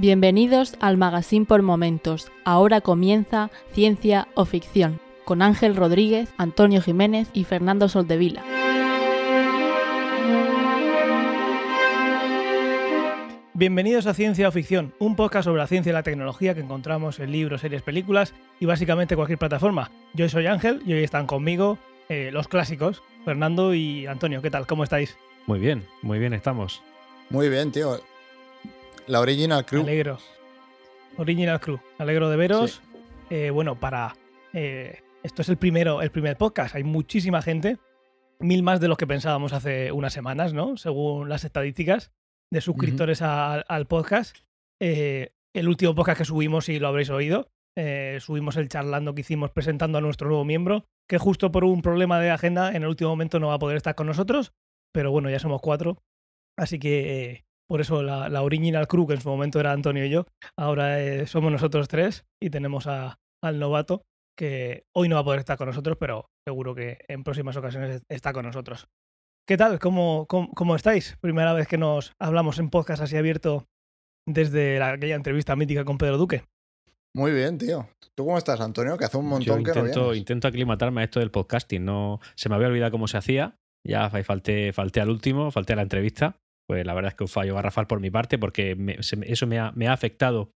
Bienvenidos al Magazine por Momentos. Ahora comienza Ciencia o Ficción con Ángel Rodríguez, Antonio Jiménez y Fernando Soldevila. Bienvenidos a Ciencia o Ficción, un podcast sobre la ciencia y la tecnología que encontramos en libros, series, películas y básicamente cualquier plataforma. Yo soy Ángel y hoy están conmigo eh, los clásicos, Fernando y Antonio. ¿Qué tal? ¿Cómo estáis? Muy bien, muy bien estamos. Muy bien, tío. La Original Crew. Alegro. Original Crew. Alegro de veros. Eh, bueno, para. eh, esto es el primero, el primer podcast. Hay muchísima gente. Mil más de lo que pensábamos hace unas semanas, ¿no? Según las estadísticas de suscriptores a- al podcast. Eh, el último podcast que subimos, si lo habréis oído, eh, subimos el charlando que hicimos presentando a nuestro nuevo miembro, que justo por un problema de agenda en el último momento no va a poder estar con nosotros, pero bueno, ya somos cuatro, así que eh, por eso la, la original crew, que en su momento era Antonio y yo, ahora eh, somos nosotros tres y tenemos a- al novato, que hoy no va a poder estar con nosotros, pero seguro que en próximas ocasiones está con nosotros. ¿Qué tal? ¿Cómo, cómo, cómo estáis? Primera vez que nos hablamos en podcast así abierto desde la- aquella entrevista mítica con Pedro Duque. Muy bien, tío. ¿Tú cómo estás, Antonio? Que hace un montón Yo que no intento, vienes. intento aclimatarme a esto del podcasting. No, se me había olvidado cómo se hacía. Ya fa- falté, falté al último, falté a la entrevista. Pues la verdad es que un fallo garrafal por mi parte, porque me- se me- eso me ha, me ha afectado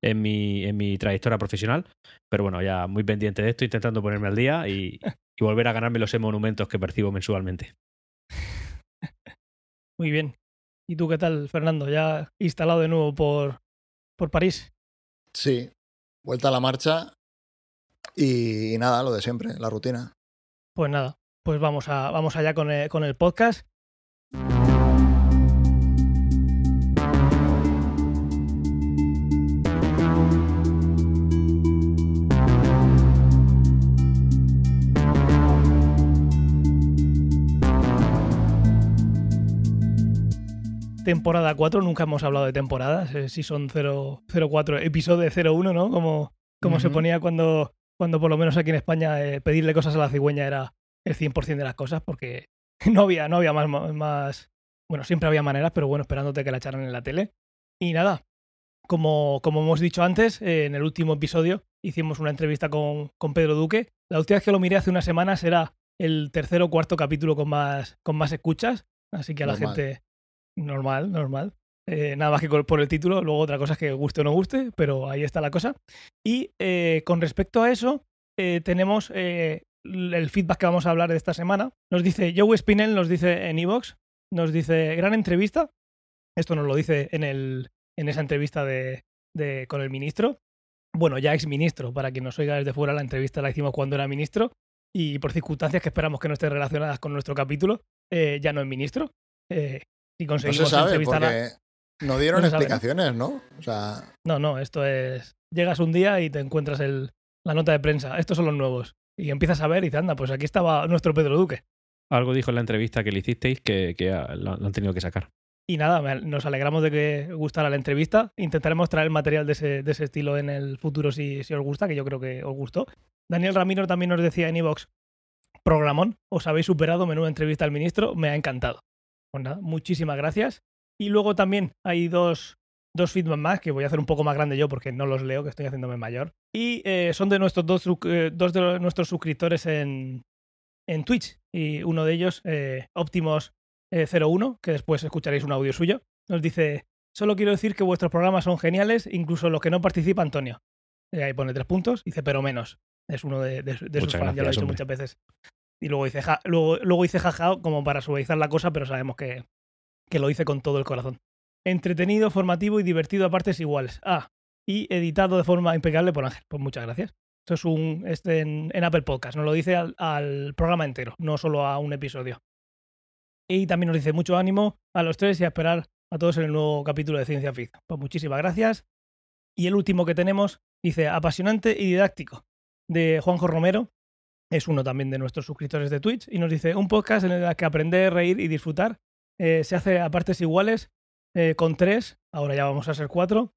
en mi, en mi trayectoria profesional. Pero bueno, ya muy pendiente de esto, intentando ponerme al día y, y volver a ganarme los monumentos que percibo mensualmente. Muy bien. ¿Y tú qué tal, Fernando? ¿Ya instalado de nuevo por, por París? Sí. Vuelta a la marcha. Y, y nada, lo de siempre, la rutina. Pues nada, pues vamos, a, vamos allá con el, con el podcast. Temporada 4, nunca hemos hablado de temporadas, eh, si son 0, 04, episodio 01, ¿no? Como, como se ponía cuando, cuando por lo menos aquí en España eh, pedirle cosas a la cigüeña era el 100% de las cosas porque no había, no había más, más... Bueno, siempre había maneras, pero bueno, esperándote que la echaran en la tele. Y nada, como, como hemos dicho antes, eh, en el último episodio hicimos una entrevista con, con Pedro Duque. La última vez que lo miré hace unas semanas era el tercer o cuarto capítulo con más, con más escuchas. Así que a la Normal. gente... Normal, normal. Eh, nada más que por el título. Luego otra cosa es que guste o no guste, pero ahí está la cosa. Y eh, con respecto a eso, eh, tenemos eh, el feedback que vamos a hablar de esta semana. Nos dice Joe Spinell, nos dice en Evox, nos dice gran entrevista. Esto nos lo dice en, el, en esa entrevista de, de- con el ministro. Bueno, ya ex ministro, para quien nos oiga desde fuera, la entrevista la hicimos cuando era ministro. Y por circunstancias que esperamos que no estén relacionadas con nuestro capítulo, eh, ya no es ministro. Si No conseguimos se sabe entrevistar a- porque no dieron No se sabe, ¿no? explicaciones, ¿no? O sea, No, no, esto es. Llegas un día y te encuentras el, la nota de prensa. Estos son los nuevos. Y empiezas a ver y dices, anda, pues aquí estaba nuestro Pedro Duque. Algo dijo en la entrevista que le hicisteis que, que lo, lo han tenido que sacar. Y nada, nos alegramos de que gustara la entrevista. Intentaremos traer material de ese, de ese estilo en el futuro si, si os gusta, que yo creo que os gustó. Daniel Ramiro también nos decía en iVox, programón, os habéis superado, menuda entrevista al ministro, me ha encantado. Pues nada, muchísimas gracias. Y luego también hay dos, dos feedback más que voy a hacer un poco más grande yo porque no los leo, que estoy haciéndome mayor. Y eh, son de nuestros dos, eh, dos de los- nuestros suscriptores en, en Twitch. Y uno de ellos, eh, Optimos eh, 01, que después escucharéis un audio suyo, nos dice: Solo quiero decir que vuestros programas son geniales, incluso los que no participa Antonio. Eh, ahí pone tres puntos, dice, pero menos. Es uno de, de- de sus fans, ya lo gracias, dicho hombre. muchas veces. Y luego dice, ja, luego, luego dice jaja como para suavizar la cosa, pero sabemos que, que lo hice con todo el corazón. Entretenido, formativo y divertido a partes iguales. Ah, y editado de forma impecable por Ángel. Pues muchas gracias. Esto es un este en, en Apple Podcast. Nos lo dice al, al programa entero, no solo a un episodio. Y también nos dice mucho ánimo a los tres y a esperar a todos en el nuevo capítulo de Ciencia Ficción. Pues muchísimas gracias. Y el último que tenemos dice apasionante y didáctico de Juanjo Romero. Es uno también de nuestros suscriptores de Twitch y nos dice un podcast en el que aprender, reír y disfrutar eh, se hace a partes iguales eh, con tres, ahora ya vamos a ser cuatro,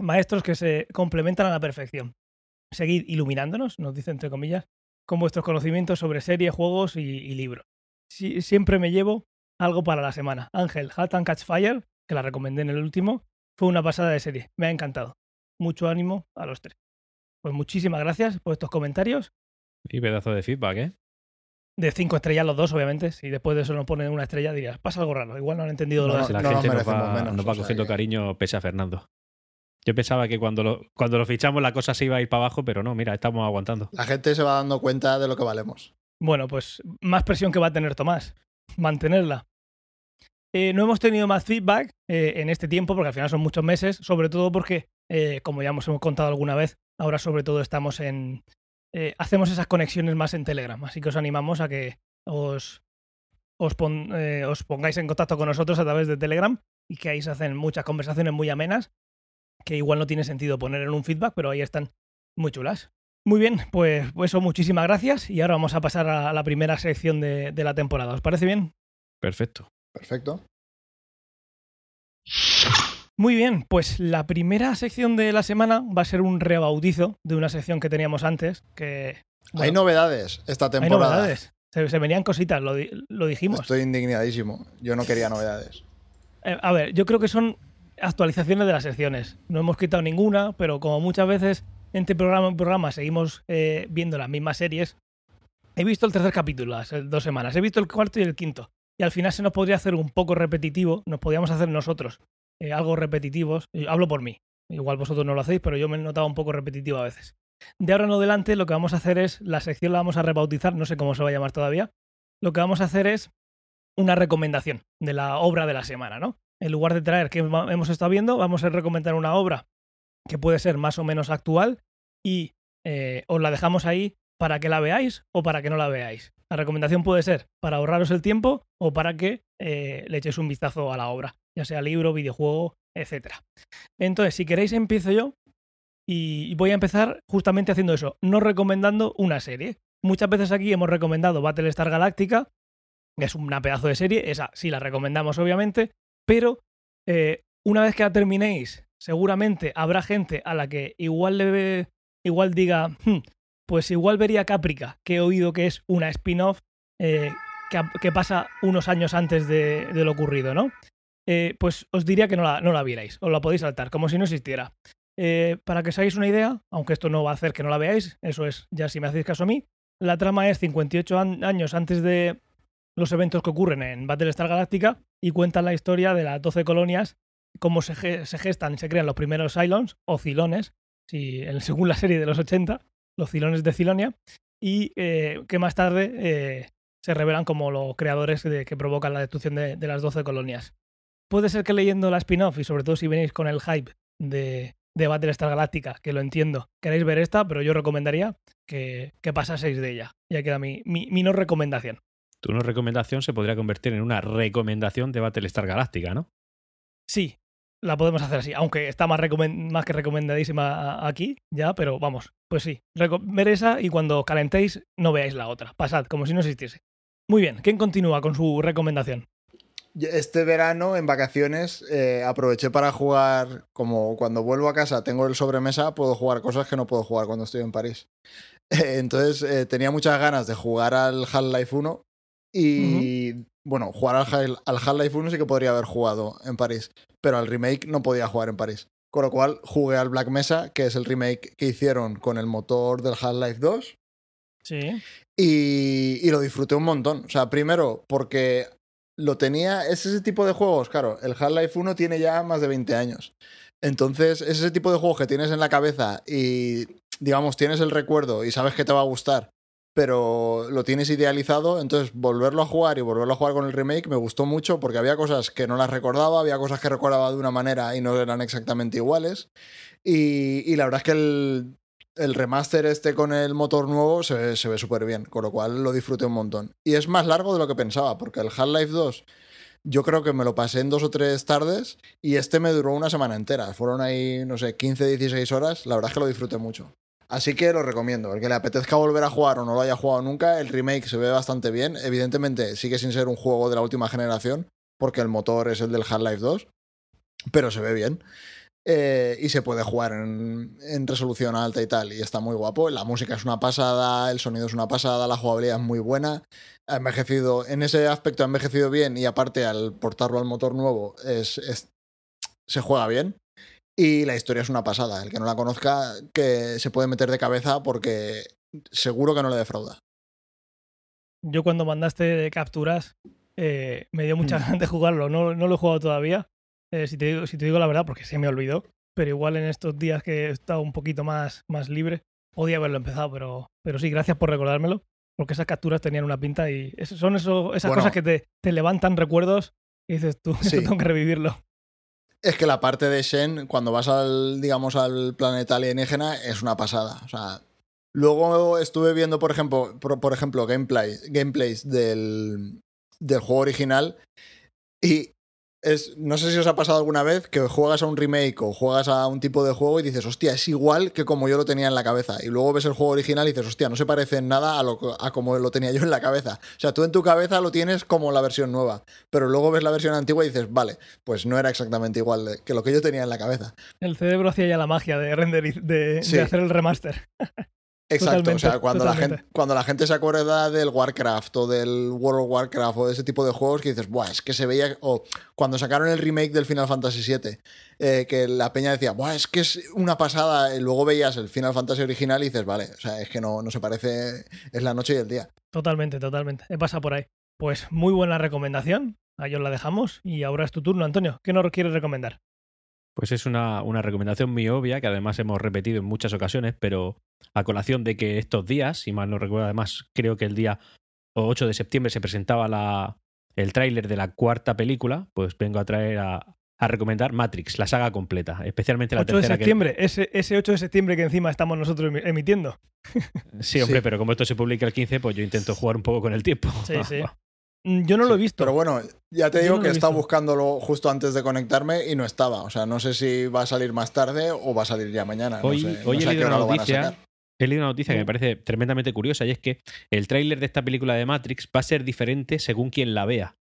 maestros que se complementan a la perfección. Seguid iluminándonos, nos dice entre comillas, con vuestros conocimientos sobre series, juegos y, libros. Si- siempre me llevo algo para la semana. Ángel, Hat and Catch Fire, que la recomendé en el último, fue una pasada de serie. Me ha encantado. Mucho ánimo a los tres. Pues muchísimas gracias por estos comentarios. Y pedazo de feedback, ¿eh? De cinco estrellas los dos, obviamente. Si después de eso nos ponen una estrella, dirías, pasa algo raro. Igual no han entendido lo de la no gente nos va, merecemos menos, nos va o sea cogiendo que- cariño pese a Fernando. Yo pensaba que cuando lo, cuando lo fichamos la cosa se iba a ir para abajo, pero no, mira, estamos aguantando. La gente se va dando cuenta de lo que valemos. Bueno, pues más presión que va a tener Tomás. Mantenerla. Eh, no hemos tenido más feedback eh, en este tiempo, porque al final son muchos meses, sobre todo porque, eh, como ya hemos, hemos contado alguna vez, ahora sobre todo estamos en... eh, hacemos esas conexiones más en Telegram, así que os animamos a que os, os, pon- eh, os pongáis en contacto con nosotros a través de Telegram y que ahí se hacen muchas conversaciones muy amenas, que igual no tiene sentido poner en un feedback, pero ahí están muy chulas. Muy bien, pues, pues eso, muchísimas gracias. Y ahora vamos a pasar a la primera sección de, de la temporada. ¿Os parece bien? Perfecto. Perfecto. Muy bien, pues la primera sección de la semana va a ser un rebautizo de una sección que teníamos antes, que... hay novedades esta hay temporada. novedades. Se, se venían cositas, lo, di- lo dijimos. Estoy indignadísimo. Yo no quería novedades. Eh, a ver, yo creo que son actualizaciones de las secciones. No hemos quitado ninguna, pero como muchas veces entre programa y programa seguimos eh, viendo las mismas series, he visto el tercer capítulo hace dos semanas, he visto el cuarto y el quinto. Y al final se nos podría hacer un poco repetitivo, nos podríamos hacer nosotros eh, algo repetitivos. Hablo por mí. Igual vosotros no lo hacéis, pero yo me he notado un poco repetitivo a veces. De ahora en adelante lo que vamos a hacer es, la sección la vamos a rebautizar, no sé cómo se va a llamar todavía. Lo que vamos a hacer es una recomendación de la obra de la semana, ¿no? En lugar de traer que hemos estado viendo, vamos a recomendar una obra que puede ser más o menos actual y eh, os la dejamos ahí para que la veáis o para que no la veáis. La recomendación puede ser para ahorraros el tiempo o para que eh, le echéis un vistazo a la obra, ya sea libro, videojuego, etc. Entonces, si queréis, empiezo yo y voy a empezar justamente haciendo eso, no recomendando una serie. Muchas veces aquí hemos recomendado Battlestar Galactica, que es una pedazo de serie, esa sí la recomendamos obviamente, pero eh, una vez que la terminéis, seguramente habrá gente a la que igual le igual diga, "Hmm, pues igual vería Caprica, que he oído que es una spin-off eh, que, pasa unos años antes de, lo ocurrido, ¿no? Eh, pues os diría que no la, no la vierais, os la podéis saltar, como si no existiera. Eh, para que os hagáis una idea, aunque esto no va a hacer que no la veáis, eso es ya si me hacéis caso a mí, la trama es 58 an- años antes de los eventos que ocurren en Battlestar Galactica y cuentan la historia de las 12 colonias, cómo se, ge- se gestan y se crean los primeros Cylons o Cilones, si, según la serie de los 80, los Cilones de Cilonia, y eh, que más tarde eh, se revelan como los creadores de- que provocan la destrucción de, de las 12 colonias. Puede ser que leyendo la spin-off, y sobre todo si venís con el hype de, de Battlestar Galactica, que lo entiendo, queréis ver esta, pero yo recomendaría que, que pasaseis de ella. Ya queda mi, mi, mi no recomendación. Tu no recomendación se podría convertir en una recomendación de Battlestar Galáctica, ¿no? Sí, la podemos hacer así, aunque está más, más que recomendadísima aquí, ya, pero vamos, pues sí, ver esa y cuando calentéis no veáis la otra. Pasad, como si no existiese. Muy bien, ¿quién continúa con su recomendación? Este verano, en vacaciones, eh, aproveché para jugar, como cuando vuelvo a casa tengo el sobremesa, puedo jugar cosas que no puedo jugar cuando estoy en París. Entonces eh, tenía muchas ganas de jugar al Half-Life 1 y, bueno, jugar al al Half-Life 1 sí que podría haber jugado en París, pero al remake no podía jugar en París. Con lo cual jugué al Black Mesa, que es el remake que hicieron con el motor del Half-Life 2. Sí. Y, y lo disfruté un montón. O sea, primero, porque lo tenía. Es ese tipo de juegos, claro. El Half-Life 1 tiene ya más de 20 años. Entonces, es ese tipo de juegos que tienes en la cabeza y, digamos, tienes el recuerdo y sabes que te va a gustar, pero lo tienes idealizado. Entonces, volverlo a jugar y volverlo a jugar con el remake me gustó mucho porque había cosas que no las recordaba, había cosas que recordaba de una manera y no eran exactamente iguales. Y, la verdad es que el, remaster este con el motor nuevo se, se ve súper bien, con lo cual lo disfruté un montón. Y es más largo de lo que pensaba, porque el Half-Life 2 yo creo que me lo pasé en dos o tres tardes y este me duró una semana entera. Fueron ahí, no sé, 15, 16 horas. La verdad es que lo disfruté mucho. Así que lo recomiendo. El que le apetezca volver a jugar o no lo haya jugado nunca, el remake se ve bastante bien. Evidentemente sigue sin ser un juego de la última generación, porque el motor es el del Half-Life 2, pero se ve bien. Eh, y se puede jugar en, resolución alta y tal, y está muy guapo. La música es una pasada, el sonido es una pasada, la jugabilidad es muy buena. Ha envejecido, en ese aspecto ha envejecido bien, y aparte al portarlo al motor nuevo, es- se juega bien. Y la historia es una pasada. El que no la conozca, que se puede meter de cabeza porque seguro que no le defrauda. Yo cuando mandaste capturas eh, me dio mucha Mm. ganas de jugarlo. No, no lo he jugado todavía, eh, si, te digo, si te digo la verdad, porque se me olvidó. Pero igual en estos días que he estado un poquito más, más libre, podía haberlo empezado. Pero, pero sí, gracias por recordármelo. Porque esas capturas tenían una pinta y son eso, esas Bueno. cosas que te, te levantan recuerdos y dices tú, esto Sí. tengo que revivirlo. Es que la parte de Shen, cuando vas al, digamos, al planeta alienígena, es una pasada. O sea, luego estuve viendo, por ejemplo, por, ejemplo, gameplay, gameplays del, del juego original. Y es, no sé si os ha pasado alguna vez que juegas a un remake o juegas a un tipo de juego y dices, hostia, es igual que como yo lo tenía en la cabeza. Y luego ves el juego original y dices, hostia, no se parece en nada a, lo, a como lo tenía yo en la cabeza. O sea, tú en tu cabeza lo tienes como la versión nueva, pero luego ves la versión antigua y dices, vale, pues no era exactamente igual que lo que yo tenía en la cabeza. El cerebro hacía ya la magia de render de, Sí. de hacer el remaster. Exacto, o sea, Totalmente, cuando la, gente, cuando la gente se acuerda del Warcraft o del World of Warcraft o de ese tipo de juegos que dices, Buah, es que se veía, o cuando sacaron el remake del Final Fantasy VII, eh, que la peña decía, Buah, es que es una pasada, y luego veías el Final Fantasy original y dices, vale, o sea, es que no, no se parece, es la noche y el día. Totalmente, totalmente. He pasado por ahí. Pues muy buena recomendación. Ahí os la dejamos. Y ahora es tu turno, Antonio. ¿Qué nos quieres recomendar? Pues es una, una recomendación muy obvia que además hemos repetido en muchas ocasiones, pero a colación de que estos días, si mal no recuerdo, además creo que el día 8 de septiembre se presentaba la, el tráiler de la cuarta película, pues vengo a traer a, a recomendar Matrix, la saga completa, especialmente la 8 de tercera. que- septiembre. Ese, ese 8 de septiembre que encima estamos nosotros emi- emitiendo. Sí, hombre, Sí. pero como esto se publica el 15, pues yo intento jugar un poco con el tiempo. Sí, sí. Mm, Yo no lo he visto. Pero bueno, ya te digo no que visto. buscándolo justo antes de conectarme y no estaba. O sea, no sé si va a salir más tarde o va a salir ya mañana. Hoy- no sé, hoy no he sé leído una noticia. He leído una noticia que me parece tremendamente curiosa y es que el tráiler de esta película de Matrix va a ser diferente según quien la vea.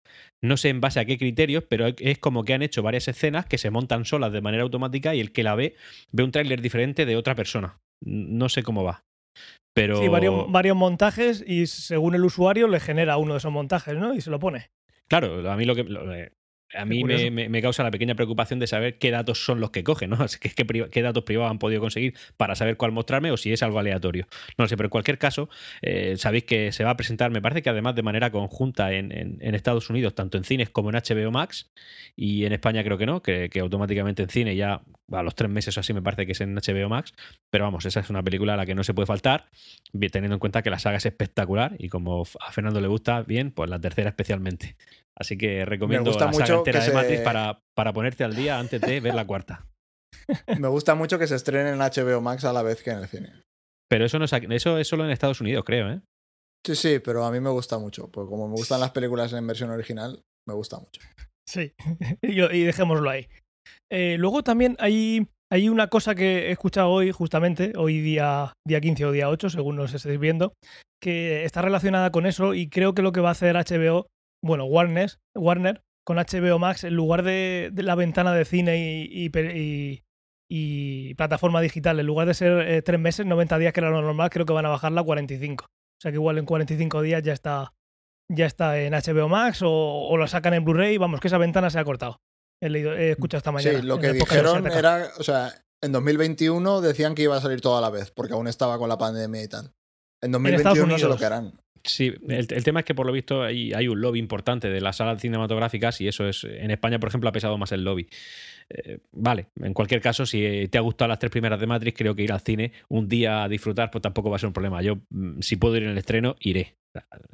No sé en base a qué criterios, pero es como que han hecho varias escenas que se montan solas de manera automática y el que la ve ve un tráiler diferente de otra persona. No sé cómo va. Pero Sí, varios, varios montajes y según el usuario le genera uno de esos montajes, ¿no? Y se lo pone. Claro, a mí lo que lo- eh, a mí me, curioso. me- me causa la pequeña preocupación de saber qué datos son los que cogen, ¿no? Así que qué, datos privados han podido conseguir para saber cuál mostrarme o si es algo aleatorio. No lo sé, pero en cualquier caso, eh, sabéis que se va a presentar, me parece que además de manera conjunta en, en- en Estados Unidos, tanto en cines como en HBO Max, y en España creo que no, que, que automáticamente en cine ya a los tres meses o así me parece que es en HBO Max, pero vamos, esa es una película a la que no se puede faltar, teniendo en cuenta que la saga es espectacular y como a Fernando le gusta bien, pues la tercera especialmente. Así que recomiendo la saga entera de se- Matrix para, para ponerte al día antes de ver la cuarta. Me gusta mucho que se estrene en HBO Max a la vez que en el cine. Pero eso no es, eso es solo en Estados Unidos, creo, ¿eh? Sí, sí, pero a mí me gusta mucho. Porque como me gustan las películas en versión original, me gusta mucho. Sí, y dejémoslo ahí. Eh, luego también hay, hay una cosa que he escuchado hoy, justamente, hoy día, día 15 o día 8, según nos estéis viendo, que está relacionada con eso y creo que lo que va a hacer HBO, bueno, Warner, Warner con HBO Max, en lugar de, de la ventana de cine y, y y- y plataforma digital, en lugar de ser eh, tres meses, 90 días, que era lo normal, creo que van a bajarla a 45. O sea que igual en 45 días ya está, ya está en HBO Max o, o lo sacan en Blu-ray. Vamos, que esa ventana se ha cortado. He, leído, he escuchado esta mañana. Sí, lo en que dijeron era, o sea, en 2021 decían que iba a salir todo a la vez, porque aún estaba con la pandemia y tal. En Estados 2021 no sé lo que harán. Sí, el, el tema es que por lo visto hay, hay un lobby importante de las salas cinematográficas y eso es, en España, por ejemplo, ha pesado más el lobby. Eh, vale, en cualquier caso, si te ha gustado las tres primeras de Matrix, creo que ir al cine un día a disfrutar, pues tampoco va a ser un problema. Yo, mm, si puedo ir en el estreno, iré.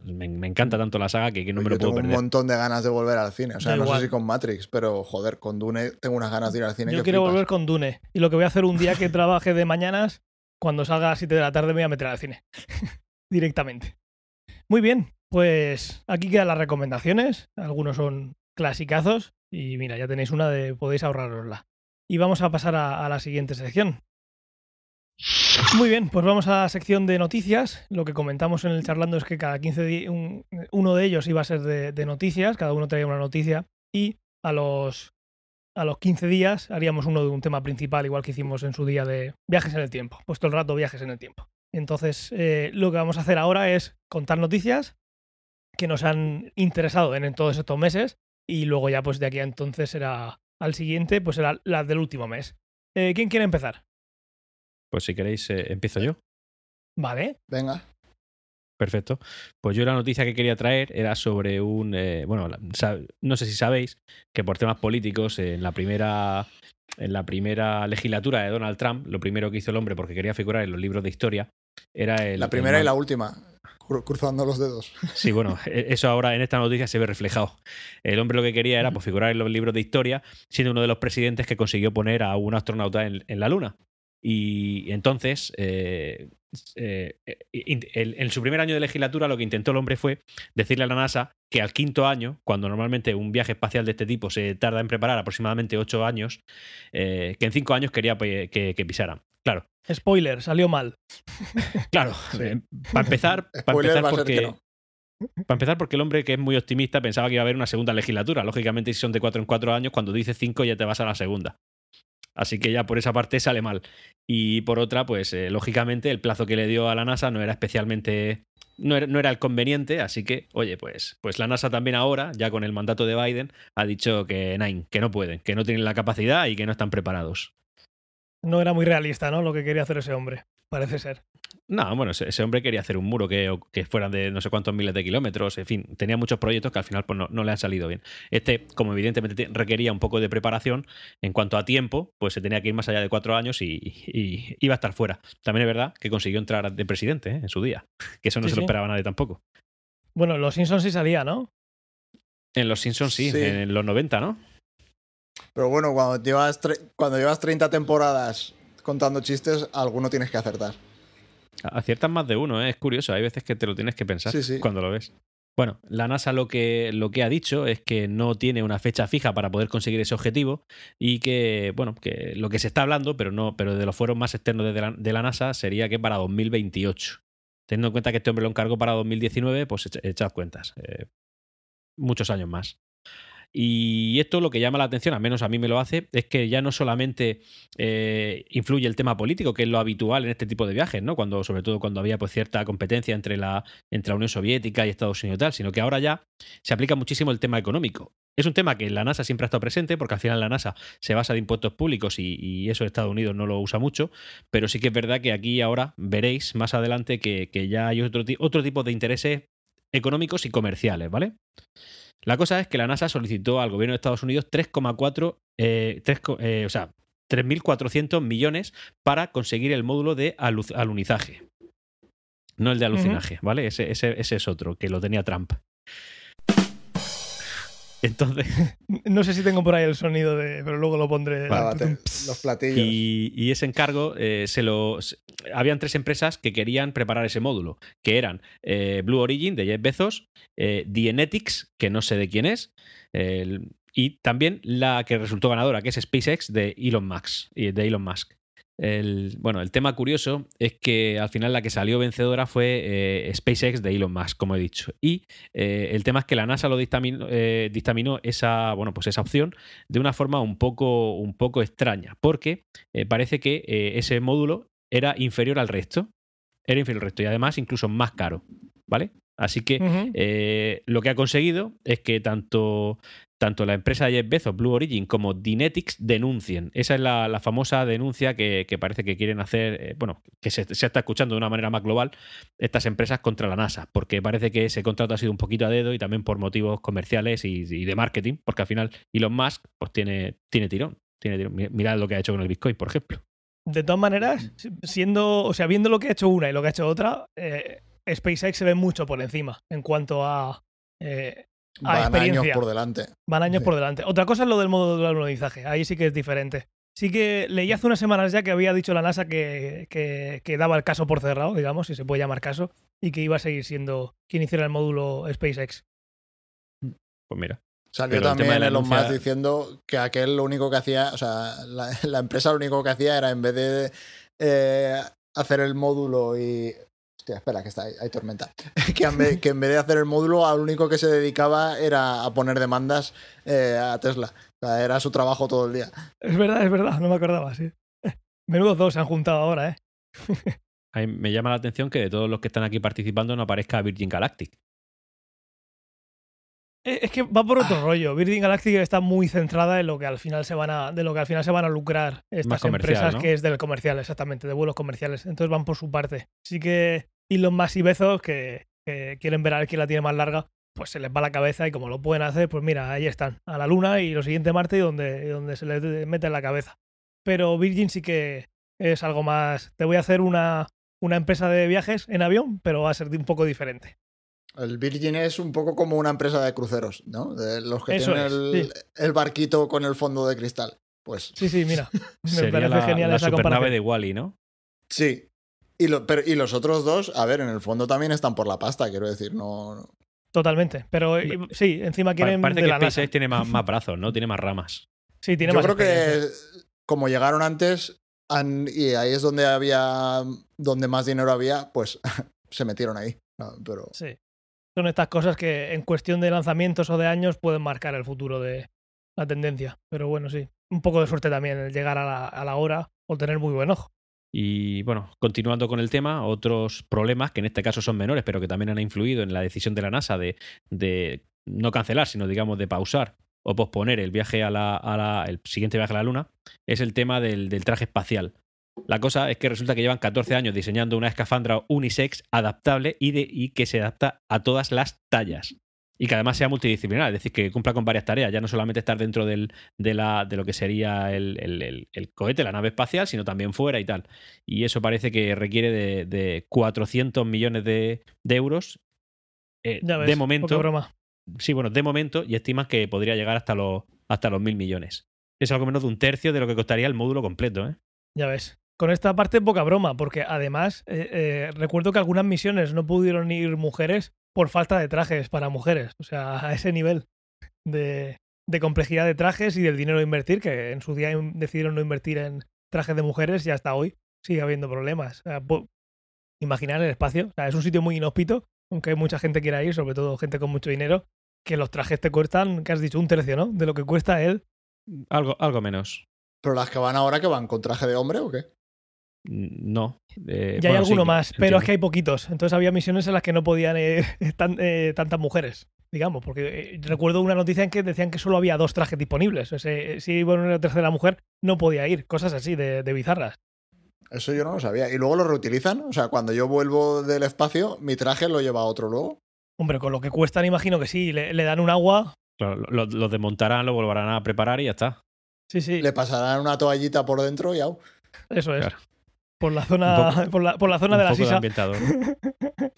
Me, me encanta tanto la saga que, que no me Yo lo puedo tengo un perder. montón de ganas de volver al cine. O sea, no igual. sé si con Matrix, pero joder, con Dune tengo unas ganas de ir al cine. Yo que quiero flipas. volver con Dune. Y lo que voy a hacer un día que trabaje de mañanas, cuando salga a las 7 de la tarde, me voy a meter al cine. Directamente. Muy bien, pues aquí quedan las recomendaciones. Algunos son clasicazos. Y mira, ya tenéis una de podéis ahorrarosla. Y vamos a pasar a, la siguiente sección. Muy bien, pues vamos a la sección de noticias. Lo que comentamos en el charlando es que cada 15 días uno de ellos iba a ser de, de noticias, cada uno traía una noticia y a los a los 15 días haríamos uno de un tema principal, igual que hicimos en su día de viajes en el tiempo. Pues todo el rato viajes en el tiempo. Entonces, eh, lo que vamos a hacer ahora es contar noticias que nos han interesado en, en todos estos meses y luego ya pues de aquí a entonces será al siguiente, pues será las del último mes. Eh, ¿Quién quiere empezar? Pues si queréis, eh, empiezo yo. Vale. Venga. Perfecto. Pues yo la noticia que quería traer era sobre un. eh, bueno, la- no sé si sabéis que por temas políticos, eh, en la primera. En la primera legislatura de Donald Trump, lo primero que hizo el hombre, porque quería figurar en los libros de historia, era el. La el primera y la última. cru- Cruzando los dedos. Sí, bueno, e- eso ahora en esta noticia se ve reflejado. El hombre lo que quería era pues, figurar en los libros de historia, siendo uno de los presidentes que consiguió poner a un astronauta en, en la Luna. Y entonces, eh, eh, el- en su primer año de legislatura, lo que intentó el hombre fue decirle a la NASA que al quinto año, cuando normalmente un viaje espacial de este tipo se tarda en preparar aproximadamente ocho años, eh, que en cinco años quería que, que pisaran. Claro, Spoiler, salió mal. claro. Para empezar, para empezar porque... Para empezar, porque el hombre que es muy optimista pensaba que iba a haber una segunda legislatura. Lógicamente, si son de cuatro en cuatro años, cuando dices cinco ya te vas a la segunda. Así que ya por esa parte sale mal. Y por otra, pues eh, lógicamente el plazo que le dio a la NASA no era especialmente. No era, no era el conveniente, así que, oye, pues, pues la NASA también ahora, ya con el mandato de Biden, ha dicho que, no pueden, que no tienen la capacidad y que no están preparados. No era muy realista, ¿no? Lo que quería hacer ese hombre. Parece ser. No, bueno, ese, ese hombre quería hacer un muro que, que fueran de no sé cuántos miles de kilómetros, en fin, tenía muchos proyectos que al final pues, no, no le han salido bien. Este, como evidentemente te- requería un poco de preparación en cuanto a tiempo, pues se tenía que ir más allá de cuatro años y, y iba a estar fuera. También es verdad que consiguió entrar de presidente ¿eh? en su día, que eso no Sí, se lo sí. esperaba nadie tampoco. Bueno, los Simpsons sí salía, ¿no? En Los Simpsons sí, Sí. en los 90, ¿no? Pero bueno, cuando llevas, cuando llevas 30 temporadas contando chistes, alguno tienes que acertar. Aciertas más de uno, ¿eh? es curioso. Hay veces que te lo tienes que pensar Sí, sí. cuando lo ves. Bueno, la NASA lo que, lo que ha dicho es que no tiene una fecha fija para poder conseguir ese objetivo y que, bueno, que lo que se está hablando, pero no, pero de los fueros más externos de la, de la NASA sería que para 2028. Teniendo en cuenta que este hombre lo encargó para 2019, pues echa- echad cuentas. eh, muchos años más. Y esto lo que llama la atención, al menos a mí me lo hace, es que ya no solamente eh, influye el tema político, que es lo habitual en este tipo de viajes, ¿no? Cuando, sobre todo cuando había pues, cierta competencia entre la, entre la Unión Soviética y Estados Unidos y tal, sino que ahora ya se aplica muchísimo el tema económico. Es un tema que la NASA siempre ha estado presente, porque al final la NASA se basa de impuestos públicos y, y eso Estados Unidos no lo usa mucho, pero sí que es verdad que aquí ahora veréis más adelante que, que ya hay otro, otro tipo de intereses económicos y comerciales, ¿vale? La cosa es que la NASA solicitó al gobierno de Estados Unidos 3,4, eh, eh, o sea, 3.400 millones para conseguir el módulo de alu- alunizaje. No el de alucinaje, ¿vale? Ese, ese- ese es otro, que lo tenía Trump. Entonces, No sé si tengo por ahí el sonido de. Pero luego lo pondré. La bate- los platillos. y, y ese encargo eh, se lo. se- habían tres empresas que querían preparar ese módulo, que eran eh, Blue Origin de Jeff Bezos, eh, Dienetics, que no sé de quién es, el- y también la que resultó ganadora, que es SpaceX de Elon Musk. y De Elon Musk. El, bueno, el tema curioso es que al final la que salió vencedora fue eh, SpaceX de Elon Musk, como he dicho. Y eh, el tema es que la NASA lo dictaminó, eh, dictaminó esa, bueno, pues esa opción de una forma un poco, un poco extraña, porque parece que ese módulo era inferior al resto. Era inferior al resto y además incluso más caro. ¿Vale? Así que eh, lo que ha conseguido es que tanto, tanto la empresa de Jeff Bezos, Blue Origin, como Dynetics denuncien. Esa es la, famosa denuncia que, parece que quieren hacer, eh, bueno, que se, está escuchando de una manera más global, estas empresas contra la NASA, porque parece que ese contrato ha sido un poquito a dedo y también por motivos comerciales y, de marketing, porque al final Elon Musk pues tiene, tiene tirón. Tiene tirón. Mi- Mirad lo que ha hecho con el Bitcoin, por ejemplo. De todas maneras, siendo. O sea, viendo lo que ha hecho una y lo que ha hecho otra, eh, SpaceX se ve mucho por encima en cuanto a. eh, a Van años experiencia. por delante. Van años Sí. por delante. Otra cosa es lo del modo de alunizaje. Ahí sí que es diferente. Sí que leí hace unas semanas ya que había dicho la NASA que, que, que daba el caso por cerrado, digamos, si se puede llamar caso, y que iba a seguir siendo quien hiciera el módulo SpaceX. Pues mira. Salió Pero el también la Elon Musk diciendo que aquel lo único que hacía, o sea, la, la empresa lo único que hacía era en vez de eh, hacer el módulo y... Hostia, espera, que está ahí, hay tormenta. que, en vez, que en vez de hacer el módulo, al único que se dedicaba era a poner demandas eh, a Tesla. O sea, era su trabajo todo el día. Es verdad, es verdad, no me acordaba, sí. Menudos dos se han juntado ahora, ¿eh? Me llama la atención que de todos los que están aquí participando no aparezca Virgin Galactic. Eh, Es que va por otro rollo. Virgin Galactic está muy centrada en lo que al final se van a, de lo que al final se van a lucrar estas empresas, ¿no? que es del comercial, exactamente, de vuelos comerciales. Entonces van por su parte. Sí que Elon Musk y Bezos, que, que quieren ver a ver quién la tiene más larga, pues se les va la cabeza y como lo pueden hacer, pues mira, ahí están, a la luna y lo siguiente Marte y donde, y donde se les mete en la cabeza. Pero Virgin sí que es algo más. Te voy a hacer una, una empresa de viajes en avión, pero va a ser un poco diferente. El Virgin es un poco como una empresa de cruceros, ¿no? De los que Eso tienen es, el, sí. el barquito con el fondo de cristal. Pues Sí, sí, mira. Me Sería parece la, genial la esa supernave comparación. de Wally, ¿no? sí. Y, lo- pero, y los otros dos, a ver, en el fondo también están por la pasta, quiero decir, no. no- Totalmente. Pero eh, sí, encima Pa- quieren. Parece de que la NASA. SpaceX tiene más, más brazos, ¿no? Tiene más ramas. Sí, tiene Yo más creo que como llegaron antes han- y ahí es donde había, donde más dinero había, pues se metieron ahí. No, pero Sí. Son estas cosas que en cuestión de lanzamientos o de años pueden marcar el futuro de la tendencia. Pero bueno, sí. Un poco de suerte también el llegar a la, a la hora o tener muy buen ojo. Y bueno, continuando con el tema, otros problemas que en este caso son menores, pero que también han influido en la decisión de la NASA de, de no cancelar, sino digamos de pausar o posponer el viaje a la, a la- el siguiente viaje a la Luna, es el tema del, del traje espacial. La cosa es que resulta que llevan 14 años diseñando una escafandra unisex adaptable y, de, y que se adapta a todas las tallas. Y que además sea multidisciplinar, es decir, que cumpla con varias tareas, ya no solamente estar dentro del, de, la, de lo que sería el, el- el- el cohete, la nave espacial, sino también fuera y tal. Y eso parece que requiere de, de 400 millones de, de euros. eh, Ya ves, de momento, broma. sí, bueno, de momento, y estiman que podría llegar hasta los, hasta los mil millones. Es algo menos de un tercio de lo que costaría el módulo completo, ¿eh? Ya ves. Con esta parte poca broma, porque además eh, eh, recuerdo que algunas misiones no pudieron ir mujeres por falta de trajes para mujeres. O sea, a ese nivel de, de complejidad de trajes y del dinero a invertir, que en su día decidieron no invertir en trajes de mujeres y hasta hoy sigue habiendo problemas. O sea, po- imaginar el espacio. O sea, es un sitio muy inhóspito, aunque mucha gente quiera ir, sobre todo gente con mucho dinero, que los trajes te cuestan, que has dicho, un tercio, ¿no? De lo que cuesta él. Algo, algo menos. pero las que van ahora que van con traje de hombre o qué? No. eh, Ya hay bueno, sí, alguno más, pero es que hay poquitos. Entonces había misiones en las que no podían ir tan- eh, tantas mujeres, digamos. Porque eh, recuerdo una noticia en que decían que solo había dos trajes disponibles. O sea, si iba una tercera mujer, no podía ir. Cosas así de, de bizarras. Eso yo no lo sabía. Y luego lo reutilizan. O sea, cuando yo vuelvo del espacio, mi traje lo lleva otro luego. Hombre, con lo que cuestan, imagino que sí. Le, le dan un agua. Claro, lo, lo desmontarán, lo volverán a preparar y ya está. Sí, sí. Le pasarán una toallita por dentro y au. Eso es. Claro. Por la zona, poco- por la, por la zona Un de la poco de sisa. ambientador.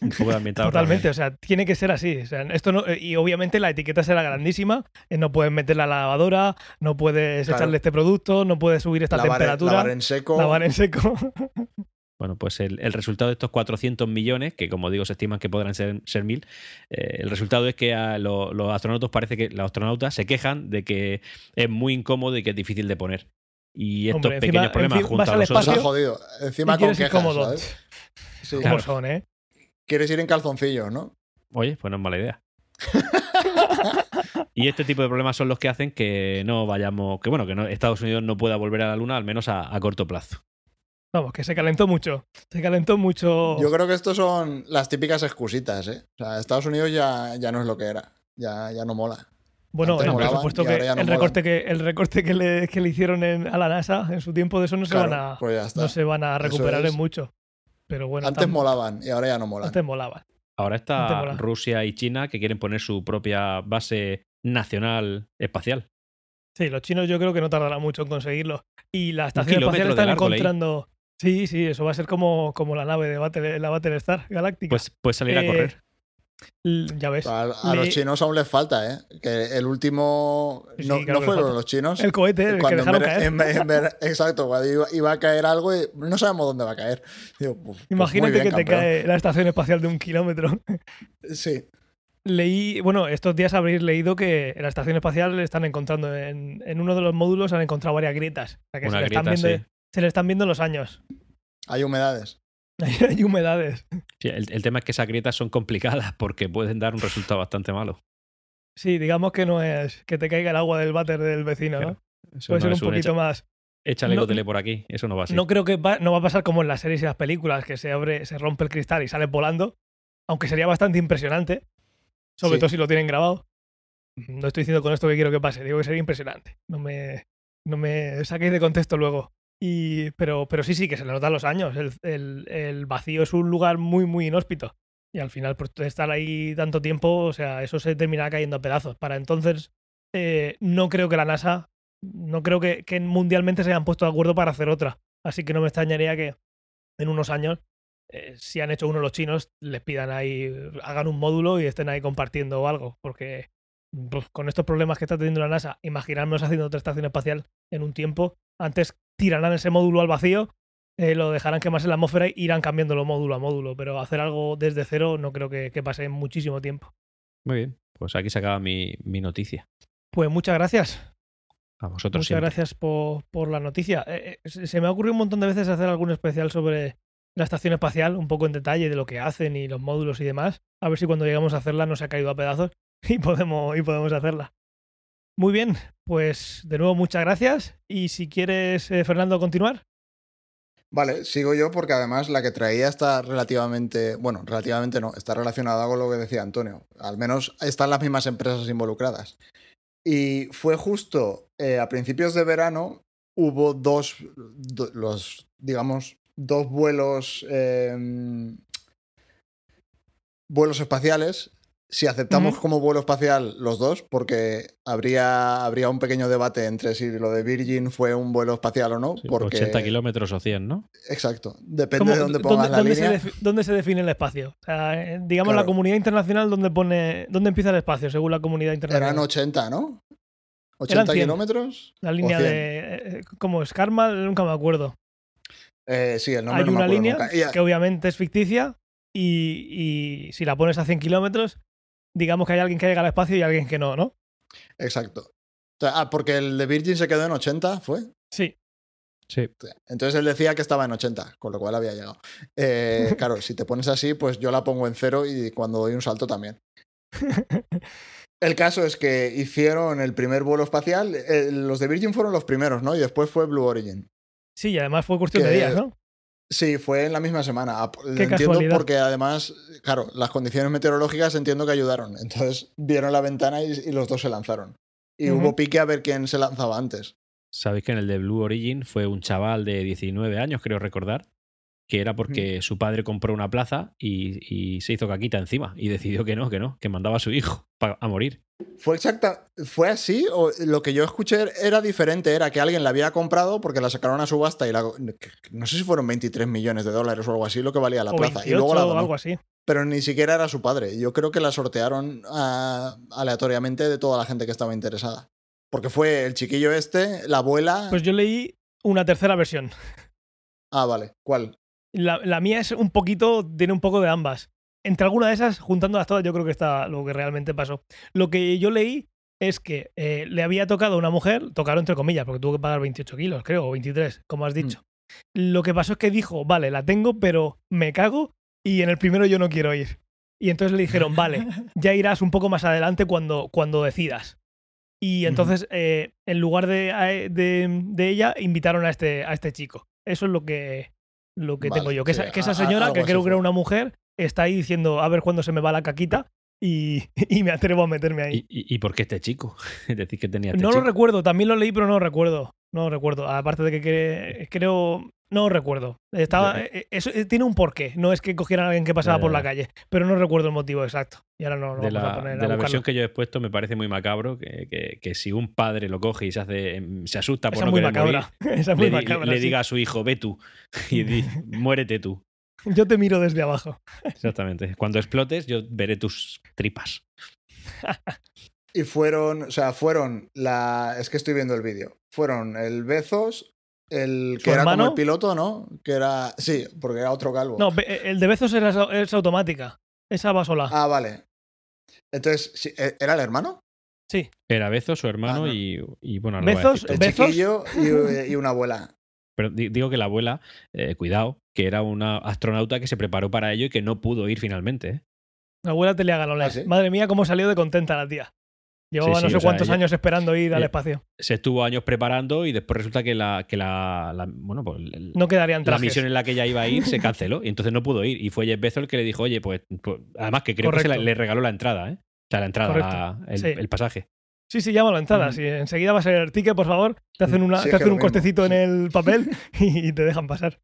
Un poco de ambientador. Totalmente, o sea, tiene que ser así. O sea, esto no, eh, y obviamente la etiqueta será grandísima. eh, No puedes meterla a la lavadora, no puedes Claro. echarle este producto, no puedes subir esta Lavar, temperatura. lavar en seco. lavar en seco. Bueno, pues el, el resultado de estos 400 millones, que como digo se estiman que podrán ser, ser mil, eh, el resultado es que a lo- los astronautas parece que los astronautas se quejan de que es muy incómodo y que es difícil de poner. Y estos Hombre, encima- pequeños problemas encima junto vas a los otros, espacio jodido. Encima y con quieres ir quejas, cómodo. ¿sabes? Sí. ¿Cómo Claro. son, eh? Quieres ir en calzoncillos, ¿no? Oye, pues no es mala idea. y este tipo de problemas son los que hacen que no vayamos, que bueno, que no, Estados Unidos no pueda volver a la Luna, al menos a, a corto plazo. Vamos, que se calentó mucho. Se calentó mucho. Yo creo que estos son las típicas excusitas, ¿eh? O sea, Estados Unidos ya, ya no es lo que era. Ya, ya no mola. Bueno, antes el molaban presupuesto y que no el recorte que el recorte que le, que le hicieron en- a la NASA en su tiempo de eso no se Claro, van a pues no se van a recuperar es. en mucho. Pero bueno, Antes tam- molaban y ahora ya no molan. antes molaban. Ahora está. Rusia y China que quieren poner su propia base nacional espacial. Sí, los chinos yo creo que no tardarán mucho en conseguirlo. Y la estación espacial están encontrando. Sí, sí, eso va a ser como, como la nave de Battle, la Battlestar Galáctica. Pues puedes salir a Eh, correr. L- ya ves. A, a los Le- chinos aún les falta, ¿eh? Que el último. Sí, no, claro no fueron falta. los chinos. El cohete, el que cuando en dejaron ver- caer. en ver- en ver- exacto, cuando iba, iba a caer algo y no sabemos dónde va a caer. Digo, pues- pues Imagínate bien, que te cae la estación espacial de un kilómetro. Sí, Leí, bueno, estos días habréis leído que en la estación espacial están encontrando, en, en uno de los módulos han encontrado varias grietas. O sea, que Una se, le están grieta, viendo, sí. se le están viendo los años. hay humedades. Hay humedades. Sí, el, el tema es que esas grietas son complicadas porque pueden dar un resultado bastante malo. Sí, digamos que no es que te caiga el agua del váter del vecino, ¿no? Eso Puede no ser un poquito más. Échale No- por aquí. Eso no va así. No creo que va, no va a pasar como en las series y las películas, que se abre, se rompe el cristal y sale volando. Aunque sería bastante impresionante. Sobre Sí. todo si lo tienen grabado. No estoy diciendo con esto que quiero que pase, digo que sería impresionante. No me, no me saquéis de contexto luego. Y, pero, pero sí, sí, que se le notan los años. El, el- vacío es un lugar muy, muy inhóspito. Y al final, por estar ahí tanto tiempo, o sea, eso se terminará cayendo a pedazos. Para entonces, eh, no creo que la NASA, no creo que, que mundialmente se hayan puesto de acuerdo para hacer otra. Así que no me extrañaría que en unos años, eh, si han hecho uno los chinos, les pidan ahí, hagan un módulo y estén ahí compartiendo algo. Porque pues, con estos problemas que está teniendo la NASA, imaginarnos haciendo otra estación espacial en un tiempo, antes tirarán ese módulo al vacío, eh, lo dejarán quemarse en la atmósfera e irán cambiándolo módulo a módulo, pero hacer algo desde cero no creo que, que pase muchísimo tiempo. Muy bien, pues aquí se acaba mi, mi noticia. Pues muchas gracias. A vosotros Muchas siempre. gracias por, por la noticia. Eh, eh, se se me ha ocurrido un montón de veces hacer algún especial sobre la estación espacial, un poco en detalle de lo que hacen y los módulos y demás. A ver si cuando llegamos a hacerla no se ha caído a pedazos y podemos, y podemos hacerla. Muy bien, pues de nuevo muchas gracias. Y si quieres, eh, Fernando, continuar. Vale, sigo yo porque además la que traía está relativamente, bueno, relativamente no, está relacionada con lo que decía Antonio. Al menos están las mismas empresas involucradas. Y fue justo eh, a principios de verano hubo dos, do- los, digamos, dos vuelos, eh, vuelos espaciales. Si aceptamos como vuelo espacial los dos, porque habría, habría un pequeño debate entre si lo de Virgin fue un vuelo espacial o no. Sí, porque, 80 kilómetros o 100, ¿no? Exacto. Depende ¿Cómo- de dónde pongas la dónde se línea. defi- dónde se define el espacio? O sea, eh, digamos la comunidad internacional, ¿dónde, pone, ¿dónde empieza el espacio según la comunidad internacional? Eran 80, ¿no? Eran 80 100. kilómetros. La o línea 100. de. eh, ¿Cómo es? Karma, nunca me acuerdo. Eh, sí, el nombre Hay no me una acuerdo línea nunca. A- que obviamente es ficticia y, y si la pones a 100 kilómetros, digamos que hay alguien que llega al espacio y alguien que no, ¿no? Exacto. Ah, porque el de Virgin se quedó en 80, ¿fue? Sí. Sí. Entonces él decía que estaba en 80, con lo cual había llegado. Eh, claro, si te pones así, pues yo la pongo en cero y cuando doy un salto también. El caso es que hicieron el primer vuelo espacial. eh, los de Virgin fueron los primeros, ¿no? Y después fue Blue Origin. Sí, y además fue cuestión de días, ¿no? Sí, fue en la misma semana. Ah, Lo Qué entiendo casualidad. porque además, claro, las condiciones meteorológicas entiendo que ayudaron. Entonces vieron la ventana y, y los dos se lanzaron. Y hubo pique a ver quién se lanzaba antes. Sabéis que en el de Blue Origin fue un chaval de 19 años, creo recordar, que era porque su padre compró una plaza y, y se hizo caquita encima y decidió que no, que no, que mandaba a su hijo a morir. ¿Fue exacta? ¿Fue así? ¿O lo que yo escuché era diferente? Era que alguien la había comprado porque la sacaron a subasta y la, no sé si fueron 23 millones de dólares o algo así lo que valía la o plaza. 28 y luego la o donó. algo así. Pero ni siquiera era su padre. Yo creo que la sortearon ah, aleatoriamente de toda la gente que estaba interesada. Porque fue el chiquillo este, la abuela. Pues yo leí una tercera versión. Ah, vale. ¿Cuál? La, la mía es un poquito, tiene un poco de ambas. Entre alguna de esas, juntándolas todas, yo creo que está lo que realmente pasó. Lo que yo leí es que eh, le había tocado a una mujer, tocaron entre comillas, porque tuvo que pagar 28 kilos, creo, o 23, como has dicho. Lo que pasó es que dijo, vale, la tengo, pero me cago y en el primero yo no quiero ir. Y entonces le dijeron, vale, ya irás un poco más adelante cuando, cuando decidas. Y entonces, eh, en lugar de, a- de, de ella, invitaron a este, a este chico. Eso es lo que, lo que Vale, tengo yo. Que, sí, esa, que esa a- a- señora, que creo que era una mujer, está ahí diciendo, a ver cuándo se me va la caquita y, y me atrevo a meterme ahí. ¿Y, y, y por qué este chico? Es decir, que tenía este no lo recuerdo, también lo leí, pero no lo recuerdo. No lo recuerdo. Aparte de que cre- creo. No lo recuerdo. Estaba, eh, eso eh, tiene un porqué. No es que cogieran a alguien que pasaba por la calle. Pero no recuerdo el motivo exacto. Y ahora no, de vamos a la, poner de a la versión que yo he expuesto me parece muy macabro que, que- que si un padre lo coge y se hace em, se asusta por Esa es no muy querer. Esa es muy le, macabra. le sí. diga a su hijo ve tú y di, muérete tú Yo te miro desde abajo. exactamente cuando explotes yo veré tus tripas Y fueron, o sea, fueron la. Es que estoy viendo el vídeo. Fueron el Bezos, el ¿Su que era como hermano? el piloto, ¿no? Que era. Sí, porque era otro calvo. No, el de Bezos era, es automática. Esa va sola. Ah, vale. Entonces, sí, ¿e- ¿era el hermano? Sí. era Bezo su hermano Ah, no. y, y bueno no Bezos- El. ¿Bezos? chiquillo y, y una abuela. pero di- digo que la abuela eh, cuidado que era una astronauta que se preparó para ello y que no pudo ir finalmente ¿eh? La abuela te le haga ¿Ah, sí? Madre mía, cómo salió de contenta la tía. Llevaba Sí, sí, no sé sea, cuántos ella- años esperando ir al espacio. se estuvo años preparando y después resulta que la que la, la- bueno pues el- No quedarían la misión en la que ella iba a ir se canceló y entonces no pudo ir. Y fue Jeff Bezos el que le dijo, oye, pues, pues- además que creo que se la- Correcto. le regaló la entrada, ¿eh? O sea, la entrada, Correcto. la- el, Sí. el pasaje. Sí, sí, llámalo a entrada. Mm. Si enseguida va a ser ticket, por favor, te hacen, una, te hacen un mismo, cortecito en el papel y te dejan pasar.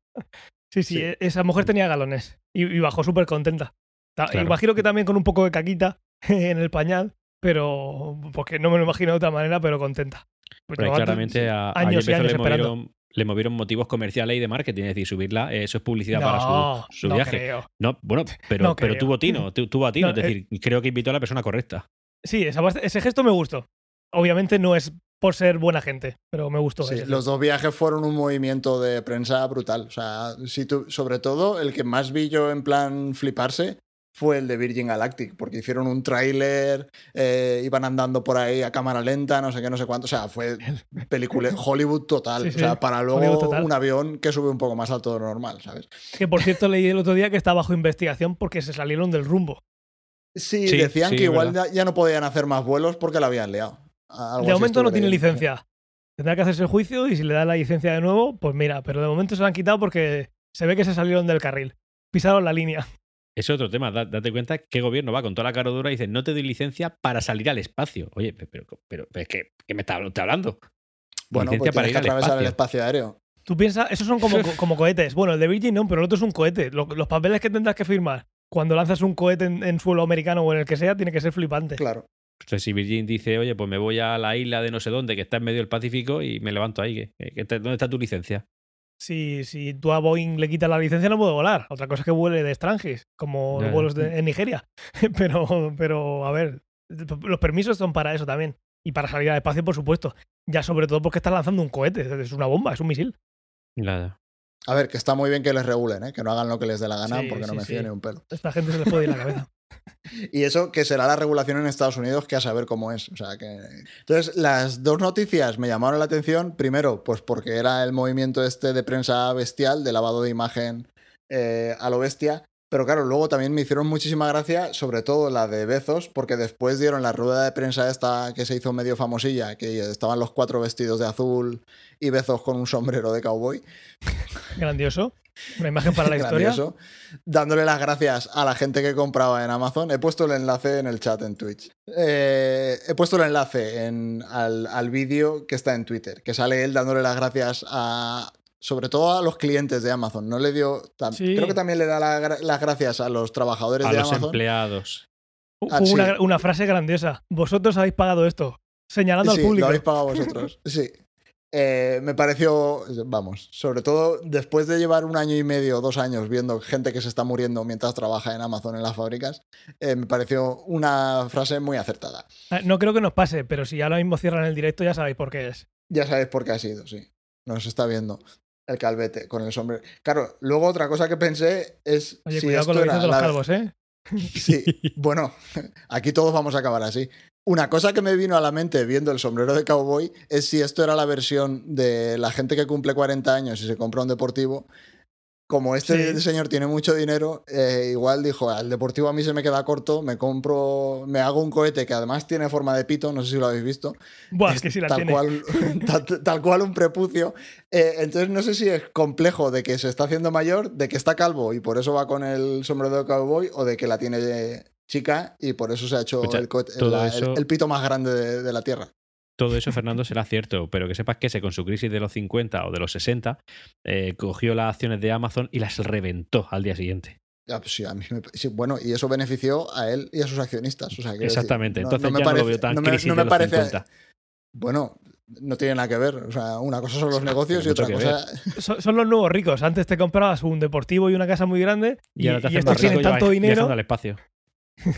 Sí, sí, Sí. e- esa mujer tenía galones y, y bajó súper contenta. Ta- Claro. Imagino que también con un poco de caquita en el pañal, pero porque no me lo imagino de otra manera, pero contenta. Pues Pero ahí llevaba claramente a, a años y Bezos años le esperando. movieron, le movieron motivos comerciales y de marketing. Es decir, subirla, eh, eso es publicidad No, para su, su no viaje. creo. No, bueno, pero, No pero tuvo tino, tu- tuvo a tino. No, es decir, creo que invitó a la persona correcta. Sí, esa ese gesto me gustó. Obviamente no es por ser buena gente, pero me gustó. Sí, ese los dos viajes fueron un movimiento de prensa brutal. O sea, si tú, sobre todo el que más vi yo en plan fliparse fue el de Virgin Galactic, porque hicieron un tráiler, eh, iban andando por ahí a cámara lenta, no sé qué, no sé cuánto. O sea, fue película Hollywood total. Sí, o sea, para luego un avión que sube un poco más alto de lo normal, ¿sabes? Que por cierto leí el otro día que está bajo investigación porque se salieron del rumbo. Sí, Sí, decían sí, que igual ya, ya no podían hacer más vuelos porque la habían liado. Algo de momento no tiene leyendo. licencia. Tendrá que hacerse el juicio y si le dan la licencia de nuevo, pues mira, pero de momento se la han quitado porque se ve que se salieron del carril. Pisaron la línea. Ese es otro tema. Da- date cuenta que gobierno va con toda la cara dura y dice, no te doy licencia para salir al espacio. Oye, pe- pero, pero, pero es que, ¿qué me está habl- está hablando? Bueno, licencia pues para ir que al atravesar el espacio. espacio aéreo. Tú piensas, esos son como, co- como cohetes. Bueno, el de Virgin no, pero el otro es un cohete. Lo- Los, papeles que tendrás que firmar cuando lanzas un cohete en, en suelo americano o en el que sea, tiene que ser flipante. Claro. Entonces, si Virgin dice, oye, pues me voy a la isla de no sé dónde, que está en medio del Pacífico, y me levanto ahí, ¿qué- qué- qué- ¿dónde está tu licencia? Si, si tú a Boeing le quitas la licencia, no puede volar. Otra cosa es que vuele de Strangis, como los vuelos de- en Nigeria. pero, pero, a ver, los permisos son para eso también. Y para salir al espacio, por supuesto. Ya sobre todo porque estás lanzando un cohete. Es una bomba, es un misil. Nada. A ver, que está muy bien que les regulen, ¿eh? que no hagan lo que les dé la gana, Sí, porque no sí, me sí. fío ni un pelo. Esta gente se les puede ir la cabeza. Y eso que será la regulación en Estados Unidos, que a saber cómo es. O sea, que... Entonces, las dos noticias me llamaron la atención. Primero, pues porque era el movimiento este de prensa bestial, de lavado de imagen eh, a lo bestia. Pero claro, luego también me hicieron muchísima gracia, sobre todo la de Bezos, porque después dieron la rueda de prensa esta que se hizo medio famosilla, que estaban los cuatro vestidos de azul y Bezos con un sombrero de cowboy. Grandioso. Una imagen para la historia. Grandioso. Dándole las gracias a la gente que compraba en Amazon. He puesto el enlace en el chat en Twitch. Eh, he puesto el enlace en- al, al vídeo que está en Twitter, que sale él dándole las gracias a. Sobre todo a los clientes de Amazon. No le dio. Sí. Creo que también le da la las gracias a los trabajadores A de los Amazon. empleados. Fue Ah, sí. una, frase grandiosa. Vosotros habéis pagado esto. Señalando Sí, al público. lo habéis pagado vosotros. Sí. Eh, me pareció, vamos, sobre todo después de llevar un año y medio, dos años viendo gente que se está muriendo mientras trabaja en Amazon en las fábricas, eh, me pareció una frase muy acertada. Ah, No creo que nos pase, pero si ahora mismo cierran el directo ya sabéis por qué es. Ya sabéis por qué ha sido, sí. Nos está viendo el calvete con el sombrero. Claro, luego otra cosa que pensé es Oye, si cuidado esto con lo que de los calvos, ¿eh? Sí, bueno, aquí todos vamos a acabar así. Una cosa que me vino a la mente viendo el sombrero de cowboy es si esto era la versión de la gente que cumple 40 años y se compra un deportivo. Como este Sí. señor tiene mucho dinero, eh, igual dijo, al deportivo a mí se me queda corto, me compro, me hago un cohete que además tiene forma de pito, no sé si lo habéis visto. Buah, es Es que sí la tal, tiene. cual, tal, tal cual un prepucio. Eh, entonces no sé si es complejo de que se está haciendo mayor, de que está calvo y por eso va con el sombrero de cowboy, o de que la tiene chica y por eso se ha hecho Escucha, el, cohete- el- eso- el pito más grande de, de la Tierra. Todo eso, Fernando, será cierto, pero que sepas que ese con su crisis de los 50 o de los 60 eh, cogió las acciones de Amazon y las reventó al día siguiente. Ya, pues sí, a mí me- sí, bueno, y eso benefició a él y a sus accionistas. o sea, quiero decir, Exactamente. no- Entonces no me ya no parece- lo veo tan no me- crisis no de me los parece- 50. Bueno, no tiene nada que ver. O sea, una cosa son los negocios y otra cosa. Son, son los nuevos ricos. Antes te comprabas un deportivo y una casa muy grande Y, ahora te hacen estos tienen y tanto dinero. al espacio.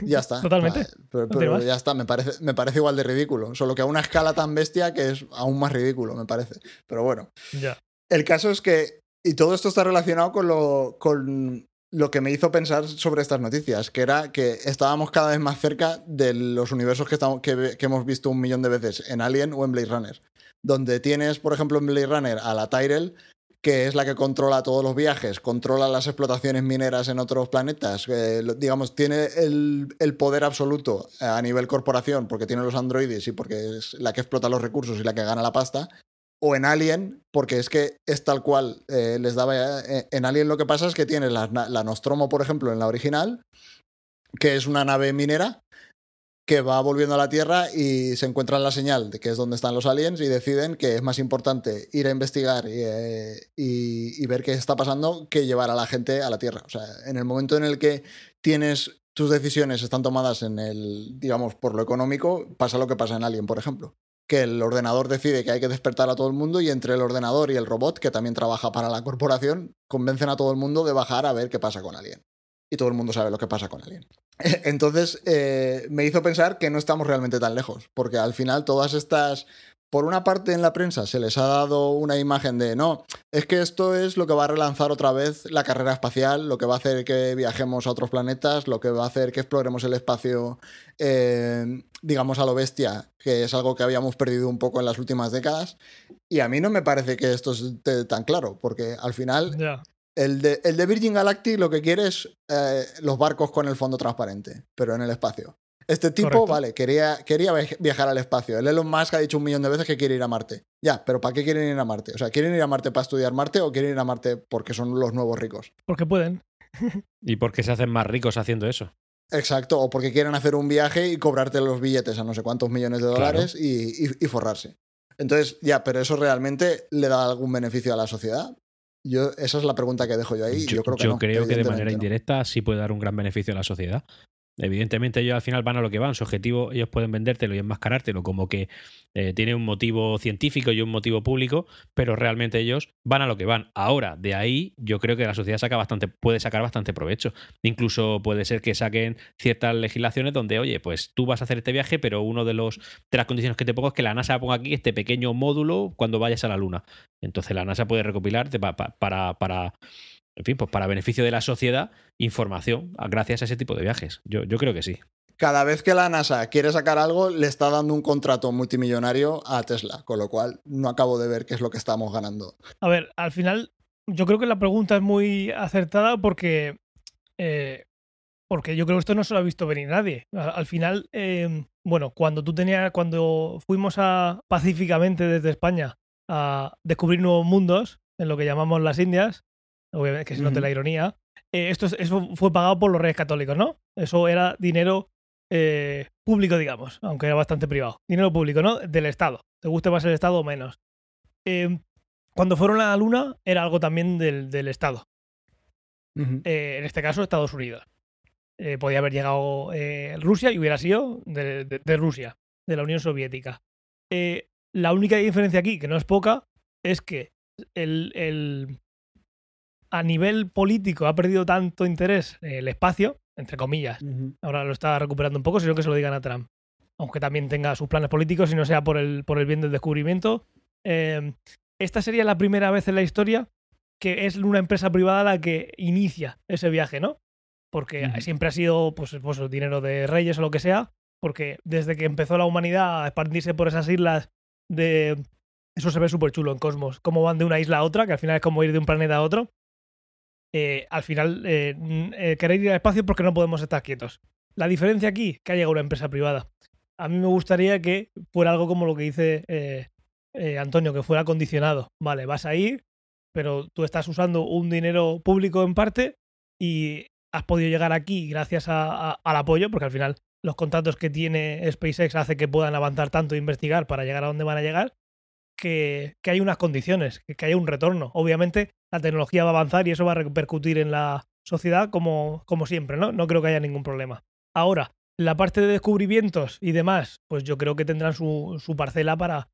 Ya está. Totalmente. Pero, ya está, me parece, me parece igual de ridículo. Solo que a una escala tan bestia que es aún más ridículo, me parece. Pero bueno. Ya. El caso es que. Y todo esto está relacionado con lo, con lo que me hizo pensar sobre estas noticias, que era que estábamos cada vez más cerca de los universos que, estamos, que, que hemos visto un millón de veces en Alien o en Blade Runner. Donde tienes, por ejemplo, en Blade Runner a la Tyrell, que es la que controla todos los viajes, controla las explotaciones mineras en otros planetas, eh, digamos, tiene el, poder absoluto a nivel corporación porque tiene los androides y porque es la que explota los recursos y la que gana la pasta, o en Alien, porque es que es tal cual eh, les daba... eh, en Alien lo que pasa es que tienes la, la Nostromo, por ejemplo, en la original, que es una nave minera, que va volviendo a la Tierra y se encuentran la señal de que es donde están los aliens y deciden que es más importante ir a investigar y, eh, y, ver qué está pasando que llevar a la gente a la Tierra. O sea, en el momento en el que tienes tus decisiones están tomadas en el, digamos, por lo económico, pasa lo que pasa en Alien, por ejemplo. Que el ordenador decide que hay que despertar a todo el mundo y entre el ordenador y el robot, que también trabaja para la corporación, convencen a todo el mundo de bajar a ver qué pasa con Alien. Y todo el mundo sabe lo que pasa con Alien. Entonces, eh, me hizo pensar que no estamos realmente tan lejos, porque al final todas estas por una parte en la prensa se les ha dado una imagen de no, es que esto es lo que va a relanzar otra vez la carrera espacial, lo que va a hacer que viajemos a otros planetas, lo que va a hacer que exploremos el espacio, eh, digamos, a lo bestia, que es algo que habíamos perdido un poco en las últimas décadas. Y a mí no me parece que esto esté tan claro, porque al final. El, de, el de Virgin Galactic lo que quiere es eh, los barcos con el fondo transparente, pero en el espacio. Este tipo, Correcto. vale, quería, quería viaj- viajar al espacio. El Elon Musk ha dicho un millón de veces que quiere ir a Marte. Ya, pero ¿para qué quieren ir a Marte? O sea, ¿quieren ir a Marte para estudiar Marte o quieren ir a Marte porque son los nuevos ricos? Porque pueden. ¿Y por qué se hacen más ricos haciendo eso? Exacto, o porque quieren hacer un viaje y cobrarte los billetes a no sé cuántos millones de Claro. dólares y, y- y forrarse. Entonces, ya, pero ¿eso realmente le da algún beneficio a la sociedad? Yo, esa es la pregunta que dejo yo ahí. Yo, creo que no, que de manera no. indirecta sí puede dar un gran beneficio a la sociedad. Evidentemente ellos al final van a lo que van, su objetivo, ellos pueden vendértelo y enmascarártelo como que eh, tiene un motivo científico y un motivo público, pero realmente ellos van a lo que van. Ahora, de ahí yo creo que la sociedad saca bastante, puede sacar bastante provecho. Incluso puede ser que saquen ciertas legislaciones donde, oye, pues tú vas a hacer este viaje, pero uno de los de las condiciones que te pongo es que la NASA ponga aquí este pequeño módulo cuando vayas a la Luna. Entonces la NASA puede recopilar de- pa- pa- para, para, en fin, pues para beneficio de la sociedad, información a- gracias a ese tipo de viajes. Yo, yo creo que sí. Cada vez que la NASA quiere sacar algo, le está dando un contrato multimillonario a Tesla, con lo cual no acabo de ver qué es lo que estamos ganando. A ver, al final, yo creo que la pregunta es muy acertada porque. eh, porque yo creo que esto no se lo ha visto venir nadie. Al, al final, eh, bueno, cuando tú tenías. Cuando fuimos a pacíficamente desde España a descubrir nuevos mundos, en lo que llamamos las Indias, obviamente que se note la ironía, eh, esto, es- eso fue pagado por los reyes católicos, ¿no? Eso era dinero eh, público, digamos, aunque era bastante privado. Dinero público, ¿no? Del Estado. Te guste más el Estado o menos. Eh, cuando fueron a la Luna era algo también del, del Estado. Eh, en este caso, Estados Unidos. Podía haber llegado Rusia y hubiera sido de, de- de Rusia, de la Unión Soviética. La única diferencia aquí, que no es poca, es que el, el- a nivel político ha perdido tanto interés el espacio, entre comillas, ahora lo está recuperando un poco, sino que se lo digan a Trump. Aunque también tenga sus planes políticos y no sea por el, por el bien del descubrimiento. Eh, esta sería la primera vez en la historia que es una empresa privada la que inicia ese viaje, ¿no? Porque siempre ha sido pues, pues, el dinero de reyes o lo que sea, porque desde que empezó la humanidad a expandirse por esas islas de... Eso se ve súper chulo en Cosmos, cómo van de una isla a otra, que al final es como ir de un planeta a otro. Eh, al final, eh, eh, querer ir al espacio porque no podemos estar quietos. La diferencia aquí, que ha llegado una empresa privada. A mí me gustaría que fuera algo como lo que dice Antonio, que fuera condicionado. Vale, vas a ir, pero tú estás usando un dinero público en parte y has podido llegar aquí gracias al apoyo, porque al final los contratos que tiene SpaceX hace que puedan avanzar tanto e investigar para llegar a donde van a llegar, que, hay unas condiciones, que, que haya un retorno. Obviamente la tecnología va a avanzar y eso va a repercutir en la sociedad como, como siempre, ¿no? No creo que haya ningún problema. Ahora, la parte de descubrimientos y demás, pues yo creo que tendrán su, su parcela para,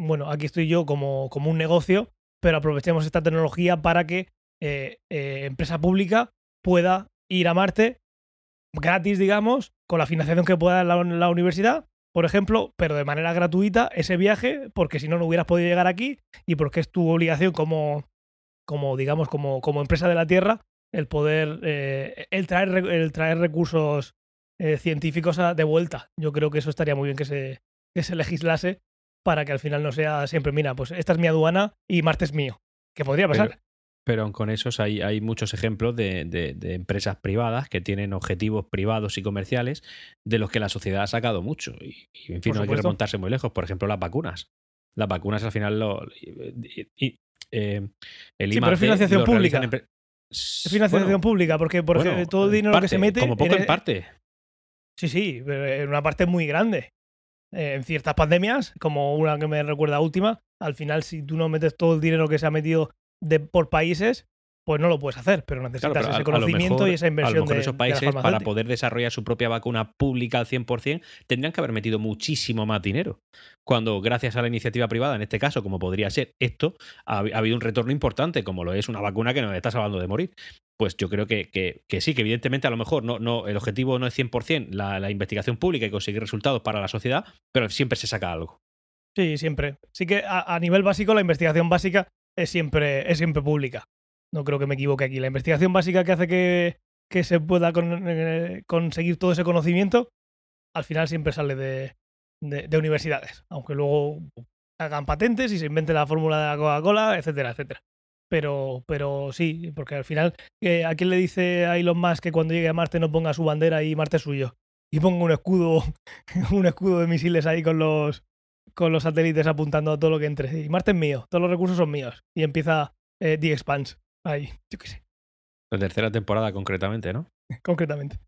bueno, aquí estoy yo como, como un negocio, pero aprovechemos esta tecnología para que eh, eh, empresa pública pueda ir a Marte gratis, digamos, con la financiación que pueda dar la, la universidad, por ejemplo, pero de manera gratuita ese viaje, porque si no, no hubieras podido llegar aquí y porque es tu obligación como, como digamos, como, como empresa de la Tierra, el poder, eh, el, traer, el traer recursos eh, científicos a- de vuelta. Yo creo que eso estaría muy bien que se, que se legislase para que al final no sea siempre, mira, pues esta es mi aduana y Marte es mío. Que podría pasar. Pero con esos hay, hay muchos ejemplos de, de- de empresas privadas que tienen objetivos privados y comerciales de los que la sociedad ha sacado mucho. Y, y, en fin, no hay que remontarse muy lejos. Por ejemplo, las vacunas. Las vacunas al final lo, y- y- eh, el Sí, pero es financiación pública. Es financiación Bueno, pública, porque por bueno, ejemplo, todo el dinero que se mete. Como poco en- en parte. Sí, sí, en una parte muy grande. Eh, en ciertas pandemias, como una que me recuerda última, al final si tú no metes todo el dinero que se ha metido de, por países, pues no lo puedes hacer, pero necesitas Claro, pero ese a- a conocimiento mejor- y esa A inversión lo mejor de, esos de países, para poder desarrollar su propia vacuna pública al 100%, tendrían que haber metido muchísimo más dinero. Cuando, gracias a la iniciativa privada, en este caso, como podría ser esto, ha, ha habido un retorno importante, como lo es una vacuna que nos está salvando de morir. Pues yo creo que, que- que sí, que evidentemente a lo mejor no, no, el objetivo no es 100% la, la investigación pública y conseguir resultados para la sociedad, pero siempre se saca algo. Sí, siempre. Sí que a, a nivel básico la investigación básica es siempre, es siempre pública. No creo que me equivoque aquí. La investigación básica que hace que, que se pueda eh, conseguir todo ese conocimiento, al final siempre sale de, de- de universidades. Aunque luego hagan patentes y se invente la fórmula de la Coca-Cola, etcétera, etcétera. Pero, pero sí, porque al final, eh, ¿a quién le dice a Elon Musk que cuando llegue a Marte no ponga su bandera y Marte es suyo? Y ponga un escudo, un escudo de misiles ahí con los, con los satélites apuntando a todo lo que entre. Y Marte es mío, todos los recursos son míos. Y empieza eh, The Expanse. Ahí, yo qué sé, La tercera temporada concretamente, ¿no? concretamente.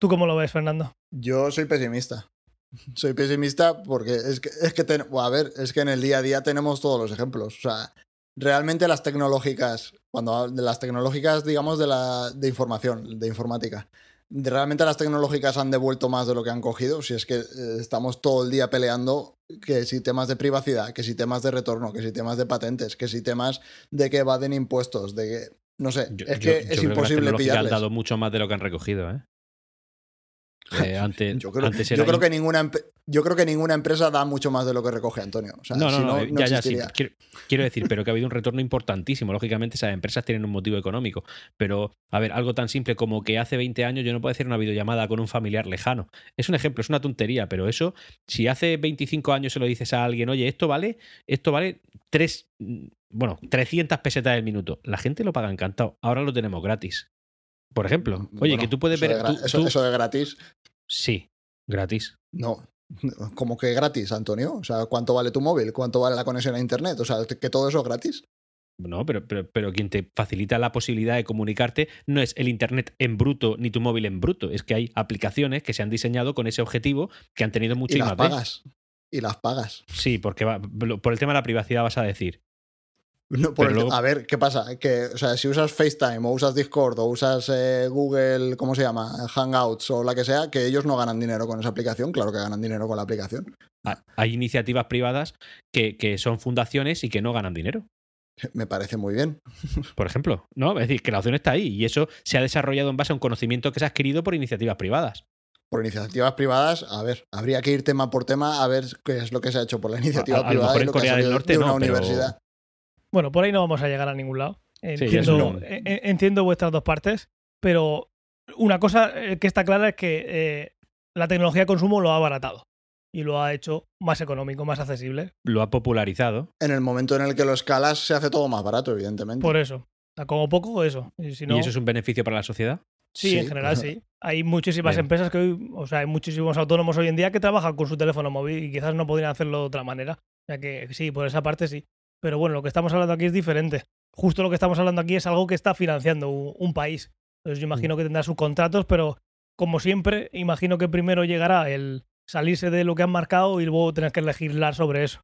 ¿Tú cómo lo ves, Fernando? Yo soy pesimista. Soy pesimista porque es que, es que ten- bueno, a ver, es que en el día a día tenemos todos los ejemplos. O sea, realmente las tecnológicas, cuando hablo de las tecnológicas, digamos, de la de información, de informática, realmente las tecnológicas han devuelto más de lo que han cogido. Si es que eh, estamos todo el día peleando que si temas de privacidad, que si temas de retorno, que si temas de patentes, que si temas de que evaden impuestos, de que no sé, Yo- es que yo es imposible pillarles. han dado mucho más de lo que han recogido, ¿eh? Eh, antes, Yo creo, antes yo creo que ninguna yo creo que ninguna empresa da mucho más de lo que recoge Antonio. O sea, no, no, si no, no, eh, no ya, ya, sí. quiero decir, pero que ha habido un retorno importantísimo. Lógicamente, esas empresas tienen un motivo económico. Pero, a ver, algo tan simple como que hace 20 años yo no puedo hacer una videollamada con un familiar lejano. Es un ejemplo, es una tontería, pero eso, si hace 25 años se lo dices a alguien, oye, esto vale, esto vale tres, mm, bueno, 300 pesetas del minuto. La gente lo paga encantado. Ahora lo tenemos gratis. Por ejemplo, oye, Bueno, que tú puedes ver. tú- eso, tú- eso de gratis, Sí, gratis. no. Como que gratis, Antonio. O sea, ¿cuánto vale tu móvil? ¿Cuánto vale la conexión a internet? O sea, que todo eso es gratis. No, pero, pero, pero quien te facilita la posibilidad de comunicarte no es el Internet en bruto ni tu móvil en bruto. Es que hay aplicaciones que se han diseñado con ese objetivo que han tenido Y mucho las pagas. Y las pagas. Sí, porque va- por el tema de la privacidad vas a decir. No, por Pero el- luego- A ver, ¿qué pasa? Que, o sea, si usas FaceTime o usas Discord o usas eh, Google, ¿cómo se llama? Hangouts o la que sea, que ellos no ganan dinero con esa aplicación. Claro que ganan dinero con la aplicación. "Ah, Hay iniciativas privadas que, que son fundaciones y que no ganan dinero. Me parece muy bien. Por ejemplo, ¿no? Es decir, que la opción está ahí y eso se ha desarrollado en base a un conocimiento que se ha adquirido por iniciativas privadas. Por iniciativas privadas, a ver, habría que ir tema por tema a ver qué es lo que se ha hecho por la iniciativa a lo privada mejor y que ha Corea del Norte de una no, universidad. Bueno, por ahí no vamos a llegar a ningún lado. Entiendo, un- e- e- entiendo vuestras dos partes, pero una cosa eh, que está clara es que eh, la tecnología de consumo lo ha abaratado y lo ha hecho más económico, más accesible. Lo ha popularizado. En el momento en el que lo escalas, se hace todo más barato, evidentemente. Por eso. Como poco eso. Y si no, ¿Y eso es un beneficio para la sociedad? sí, Sí, en general claro. sí. Hay muchísimas Bien. empresas que hoy, o sea, hay muchísimos autónomos hoy en día que trabajan con su teléfono móvil y quizás no podrían hacerlo de otra manera. O sea que sí, por esa parte sí. Pero bueno, lo que estamos hablando aquí es diferente. Justo lo que estamos hablando aquí es algo que está financiando un, un país. Entonces yo imagino que tendrá sus contratos, pero como siempre, imagino que primero llegará el salirse de lo que han marcado y luego tener que legislar sobre eso.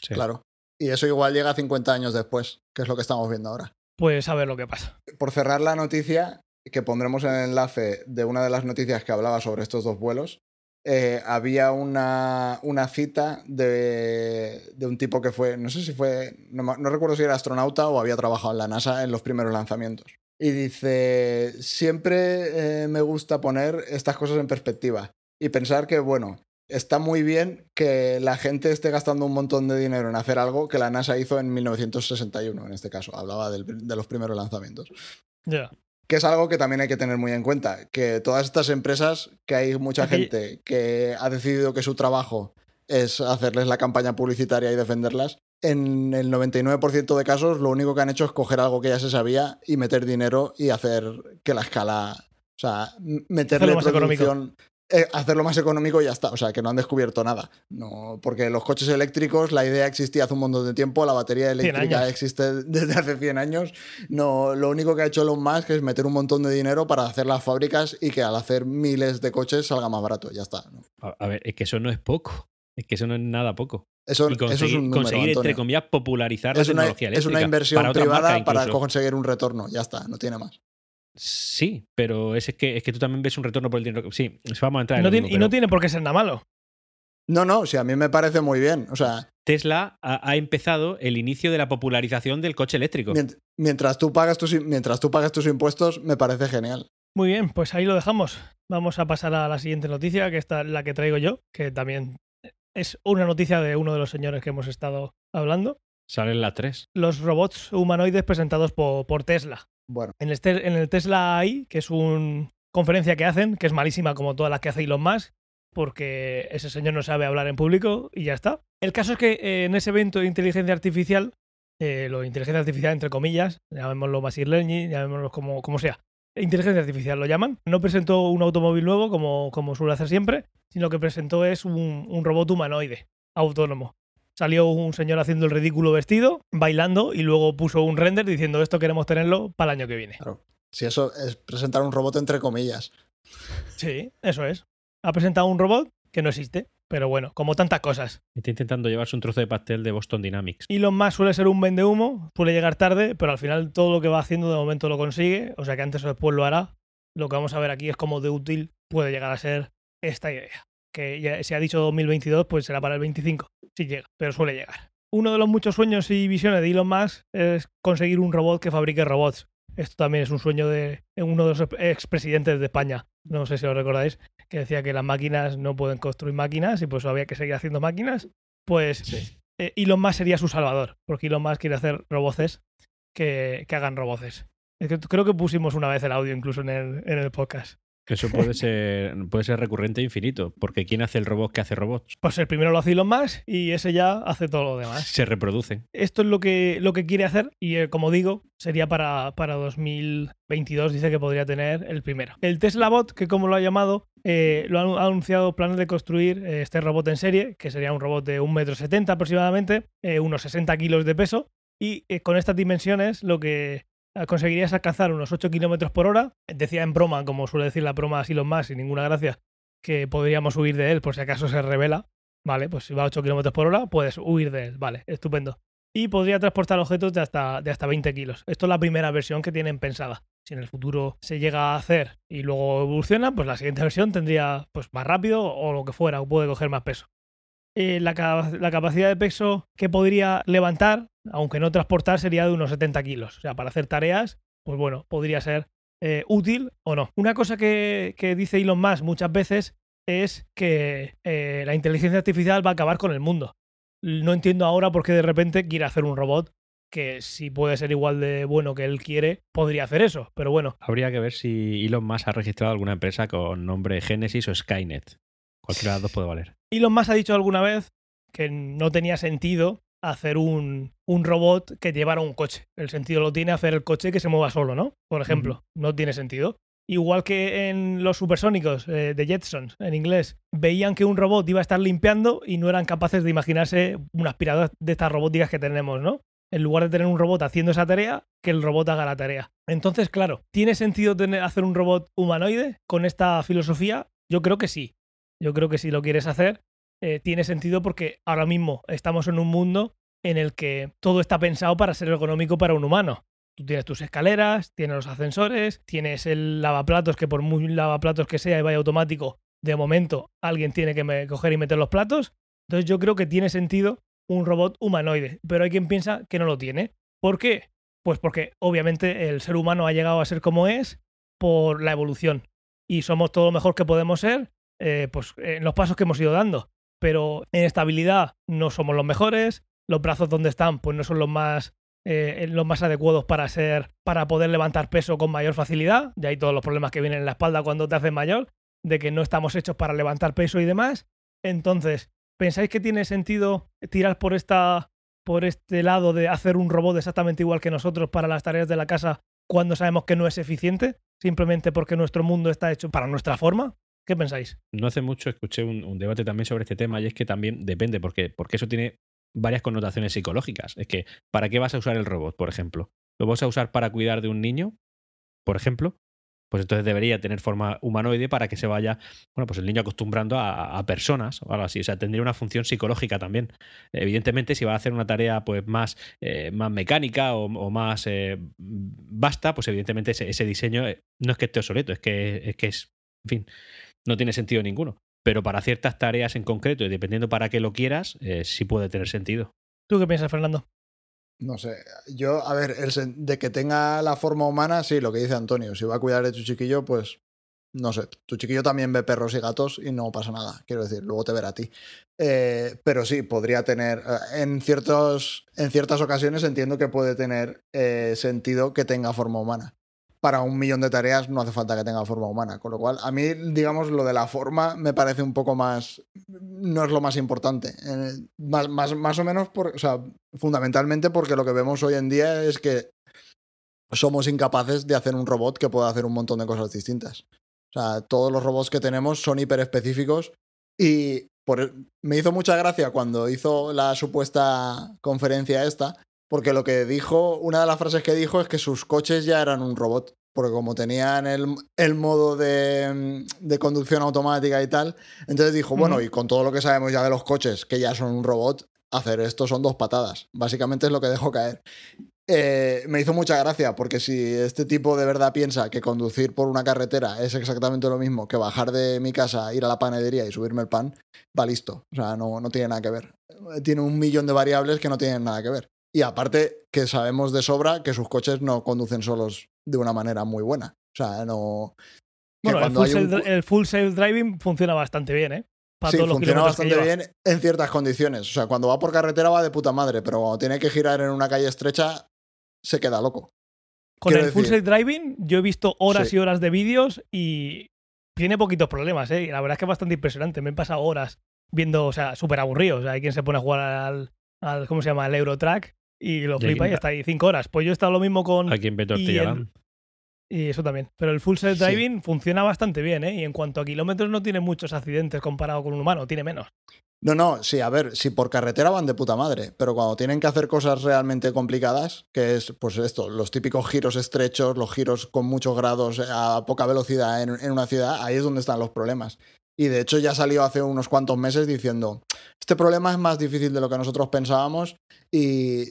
Sí. Claro. Y eso igual llega 50 años después, que es lo que estamos viendo ahora. Pues a ver lo que pasa. Por cerrar la noticia, que pondremos en el enlace de una de las noticias que hablaba sobre estos dos vuelos, eh, había una, una cita de, de un tipo que fue, no sé si fue, no, recuerdo si era astronauta o había trabajado en la NASA en los primeros lanzamientos. Y dice, siempre eh, me gusta poner estas cosas en perspectiva y pensar que, bueno, está muy bien que la gente esté gastando un montón de dinero en hacer algo que la NASA hizo en 1961, en este caso. Hablaba del- de los primeros lanzamientos Ya. Que es algo que también hay que tener muy en cuenta, que todas estas empresas, que hay mucha Aquí- gente que ha decidido que su trabajo es hacerles la campaña publicitaria y defenderlas, en el 99% de casos lo único que han hecho es coger algo que ya se sabía y meter dinero y hacer que la escala, o sea, meterle producción hacerlo más económico y ya está. O sea, que no han descubierto nada. No, porque los coches eléctricos, la idea existía hace un montón de tiempo, la batería eléctrica existe desde hace 100 años. No, lo único que ha hecho Elon Musk es meter un montón de dinero para hacer las fábricas y que al hacer miles de coches salga más barato. Ya está. ¿no? A, a ver, es que eso no es poco. Es que eso no es nada poco. Eso, y eso es un número, conseguir entre comillas, popularizar la Es una, tecnología es una inversión para privada para incluso. conseguir un retorno. Ya está, no tiene más. Sí, pero es que, es que tú también ves un retorno por el dinero. Sí, vamos a entrar en No lo tiene- mismo, y no pero tiene por qué ser nada malo. No, no, sí, a mí me parece muy bien. O sea, Tesla ha, ha empezado el inicio de la popularización del coche eléctrico. mient- mientras tú pagas tus, mientras tú pagas tus impuestos, me parece genial. Muy bien, pues ahí lo dejamos. Vamos a pasar a la siguiente noticia, que esta es la que traigo yo, que también es una noticia de uno de los señores que hemos estado hablando. Salen las tres. Los robots humanoides presentados po- por, Tesla. Bueno, En el, en el Tesla AI, que es una conferencia que hacen, que es malísima como todas las que hace Elon Musk, porque ese señor no sabe hablar en público y ya está. El caso es que eh, en ese evento de inteligencia artificial, eh, lo de inteligencia artificial entre comillas, llamémoslo machine learning, llamémoslo como, como sea, inteligencia artificial lo llaman, no presentó un automóvil nuevo como, como suele hacer siempre, sino que presentó es un, un robot humanoide autónomo. Salió un señor haciendo el ridículo vestido, bailando, y luego puso un render diciendo esto queremos tenerlo para el año que viene. si eso es presentar un robot entre comillas. Sí, eso es. Ha presentado un robot que no existe, pero bueno, como tantas cosas. Está intentando llevarse un trozo de pastel de Boston Dynamics. Elon Musk suele ser un vende humo, suele llegar tarde, pero al final todo lo que va haciendo de momento lo consigue, o sea que antes o después lo hará. Lo que vamos a ver aquí es cómo de útil puede llegar a ser esta idea. Que ya se ha dicho 2022, pues será para el 25, si llega, pero suele llegar. Uno de los muchos sueños y visiones de Elon Musk es conseguir un robot que fabrique robots. Esto también es un sueño de uno de los expresidentes de España, no sé si lo recordáis, que decía que las máquinas no pueden construir máquinas y pues había que seguir haciendo máquinas. Pues eh, Elon Musk sería su salvador, porque Elon Musk quiere hacer roboces que, que hagan roboces. Es que creo que pusimos una vez el audio incluso en el, en el podcast. Eso puede ser, puede ser recurrente e infinito, porque ¿quién hace el robot que hace robots? Pues el primero lo hace Elon Musk y ese ya hace todo lo demás. Se reproducen. Esto es lo que, lo que quiere hacer y eh, como digo, sería para, para 2022, dice que podría tener el primero. El Tesla Bot, que como lo ha llamado, eh, lo han ha anunciado planes de construir eh, este robot en serie, que sería un robot de 1,70 m aproximadamente, unos 60 kilos de peso, y con estas dimensiones lo que conseguirías alcanzar unos 8 kilómetros por hora. Decía en broma, como suele decir la broma a Elon Musk, sin ninguna gracia, que podríamos huir de él por si acaso se revela. Vale, pues si va a 8 kilómetros por hora, puedes huir de él. Vale, estupendo. Y podría transportar objetos de hasta, de hasta 20 kilos. Esto es la primera versión que tienen pensada. Si en el futuro se llega a hacer y luego evoluciona, pues la siguiente versión tendría pues más rápido o lo que fuera, o puede coger más peso. Eh, la, la capacidad de peso que podría levantar, aunque no transportar, sería de unos 70 kilos. O sea, para hacer tareas, pues bueno, podría ser eh, útil o no. Una cosa que, que dice Elon Musk muchas veces es que eh, la inteligencia artificial va a acabar con el mundo. No entiendo ahora por qué de repente quiere hacer un robot que si puede ser igual de bueno que él quiere, podría hacer eso. Pero bueno, Habría que ver si Elon Musk ha registrado alguna empresa con nombre Genesis o Skynet. Cualquiera de las dos puede valer. Elon Musk ha dicho alguna vez que no tenía sentido hacer un, un robot que llevara un coche. El sentido lo tiene hacer el coche que se mueva solo, ¿no? Por ejemplo, no tiene sentido. Igual que en los supersónicos eh, de Jetsons, en inglés, veían que un robot iba a estar limpiando y no eran capaces de imaginarse una aspiradora de estas robóticas que tenemos, ¿no? En lugar de tener un robot haciendo esa tarea, que el robot haga la tarea. Entonces, claro, ¿tiene sentido tener, hacer un robot humanoide con esta filosofía? Yo creo que sí. Yo creo que si lo quieres hacer, eh, tiene sentido porque ahora mismo estamos en un mundo en el que todo está pensado para ser económico para un humano. Tú tienes tus escaleras, tienes los ascensores, tienes el lavaplatos, que por muy lavaplatos que sea y vaya automático, de momento alguien tiene que coger y meter los platos. Entonces yo creo que tiene sentido un robot humanoide, pero hay quien piensa que no lo tiene. ¿Por qué? Pues porque obviamente el ser humano ha llegado a ser como es por la evolución y somos todo lo mejor que podemos ser eh, pues, en los pasos que hemos ido dando. Pero en estabilidad no somos los mejores, los brazos donde están pues no son los más eh, los más adecuados para ser para poder levantar peso con mayor facilidad. De ahí todos los problemas que vienen en la espalda cuando te haces mayor de que no estamos hechos para levantar peso y demás. Entonces pensáis que tiene sentido tirar por esta por este lado de hacer un robot exactamente igual que nosotros para las tareas de la casa cuando sabemos que no es eficiente simplemente porque nuestro mundo está hecho para nuestra forma ¿Qué pensáis? No hace mucho escuché un, debate también sobre este tema y es que también depende, porque, porque eso tiene varias connotaciones psicológicas. Es que, ¿para qué vas a usar el robot, por ejemplo? ¿Lo vas a usar para cuidar de un niño, por ejemplo? Pues entonces debería tener forma humanoide para que se vaya, bueno, pues el niño acostumbrando a, personas o algo así. O sea, tendría una función psicológica también. Evidentemente, si va a hacer una tarea pues más, eh, más mecánica o, más eh, vasta, pues evidentemente ese, diseño eh, no es que esté obsoleto, es que es, en fin, no tiene sentido ninguno. Pero para ciertas tareas en concreto y dependiendo para qué lo quieras, eh, sí puede tener sentido. ¿Tú qué piensas, Fernando? No sé, yo, a ver, el de que tenga la forma humana, sí, lo que dice Antonio, si va a cuidar de tu chiquillo, pues no sé, tu chiquillo también ve perros y gatos y no pasa nada, quiero decir, luego te verá a ti. Eh, pero sí, podría tener, eh, en, ciertos, en ciertas ocasiones entiendo que puede tener eh, sentido que tenga forma humana. Para un millón de tareas no hace falta que tenga forma humana, con lo cual a mí, digamos, lo de la forma me parece un poco más, no es lo más importante, Eh, más, más, más o menos, por, o sea, fundamentalmente porque lo que vemos hoy en día es que somos incapaces de hacer un robot que pueda hacer un montón de cosas distintas. O sea, todos los robots que tenemos son hiperespecíficos y por, me hizo mucha gracia cuando hizo la supuesta conferencia esta, porque lo que dijo, una de las frases que dijo es que sus coches ya eran un robot, porque como tenían el, el modo de, de, conducción automática y tal, entonces dijo, bueno, y con todo lo que sabemos ya de los coches, que ya son un robot, hacer esto son dos patadas. Básicamente es lo que dejó caer. Eh, me hizo mucha gracia porque si este tipo de verdad piensa que conducir por una carretera es exactamente lo mismo que bajar de mi casa, ir a la panadería y subirme el pan, va listo. O sea, no, no tiene nada que ver. Tiene un millón de variables que no tienen nada que ver. Y aparte que sabemos de sobra que sus coches no conducen solos de una manera muy buena. O sea, no... Bueno, el full, un... self, el full self driving funciona bastante bien, ¿eh? Para sí, funciona bastante bien en ciertas condiciones. O sea, cuando va por carretera va de puta madre, pero cuando tiene que girar en una calle estrecha se queda loco. Con Quiero el full self driving yo he visto horas sí. y horas de vídeos y tiene poquitos problemas, ¿eh? La verdad es que es bastante impresionante. Me he pasado horas viendo, o sea, súper aburrido. O sea, hay quien se pone a jugar al, al ¿cómo se llama? Al Eurotrack y lo flipa y está ahí cinco horas. Pues yo he estado lo mismo con... A quien ve tortilla y eso también. Pero el full self driving sí. funciona bastante bien, ¿eh? Y en cuanto a kilómetros no tiene muchos accidentes comparado con un humano, tiene menos. No, no, sí, a ver, si por carretera van de puta madre, pero cuando tienen que hacer cosas realmente complicadas, que es, pues esto, los típicos giros estrechos, los giros con muchos grados a poca velocidad en, en una ciudad, ahí es donde están los problemas. Y de hecho ya salió hace unos cuantos meses diciendo, este problema es más difícil de lo que nosotros pensábamos y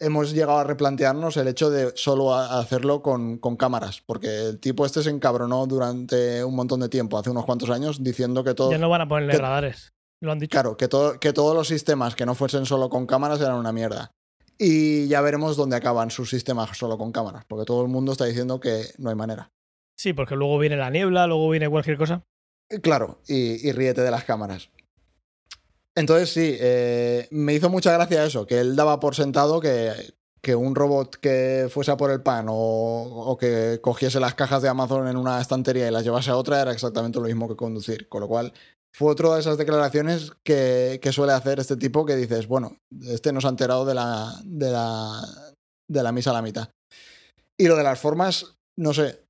hemos llegado a replantearnos el hecho de solo hacerlo con, con, cámaras, porque el tipo este se encabronó durante un montón de tiempo, hace unos cuantos años, diciendo que todo... Ya no van a ponerle que, radares, lo han dicho. Claro, que, todo, que todos los sistemas que no fuesen solo con cámaras eran una mierda. Y ya veremos dónde acaban sus sistemas solo con cámaras, porque todo el mundo está diciendo que no hay manera. Sí, porque luego viene la niebla, luego viene cualquier cosa. Claro, y, y ríete de las cámaras. Entonces sí, eh, me hizo mucha gracia eso, que él daba por sentado que, que un robot que fuese a por el pan o, que cogiese las cajas de Amazon en una estantería y las llevase a otra era exactamente lo mismo que conducir. Con lo cual fue otra de esas declaraciones que, que, suele hacer este tipo que dices, bueno, este nos ha enterado de la, de la, de la misa a la mitad. Y lo de las formas, no sé,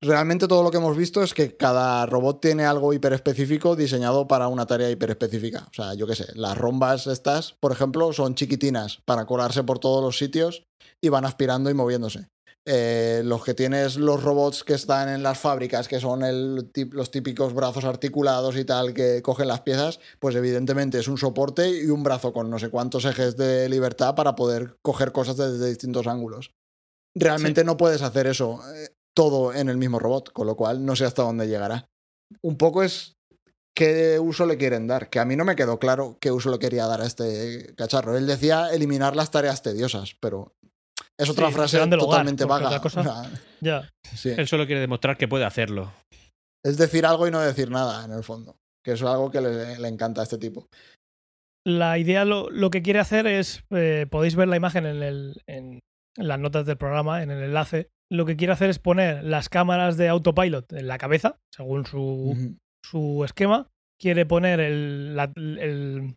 realmente todo lo que hemos visto es que cada robot tiene algo hiperespecífico diseñado para una tarea hiperespecífica. O sea, yo qué sé, las rombas estas, por ejemplo, son chiquitinas para colarse por todos los sitios y van aspirando y moviéndose. Eh, los que tienes los robots que están en las fábricas, que son el, los típicos brazos articulados y tal, que cogen las piezas, pues evidentemente es un soporte y un brazo con no sé cuántos ejes de libertad para poder coger cosas desde distintos ángulos. Realmente sí. no puedes hacer eso todo en el mismo robot, con lo cual no sé hasta dónde llegará. Un poco es qué uso le quieren dar, que a mí no me quedó claro qué uso le quería dar a este cacharro. Él decía eliminar las tareas tediosas, pero es otra sí, frase totalmente vaga. Cosa... O sea, ya. Sí. Él solo quiere demostrar que puede hacerlo. Es decir algo y no decir nada, en el fondo. Que es algo que le, le encanta a este tipo. La idea lo, lo que quiere hacer es, eh, podéis ver la imagen en, el, en, las notas del programa, en el enlace. Lo que quiere hacer es poner las cámaras de autopilot en la cabeza, según su, uh -huh. su esquema. Quiere poner el, la, el,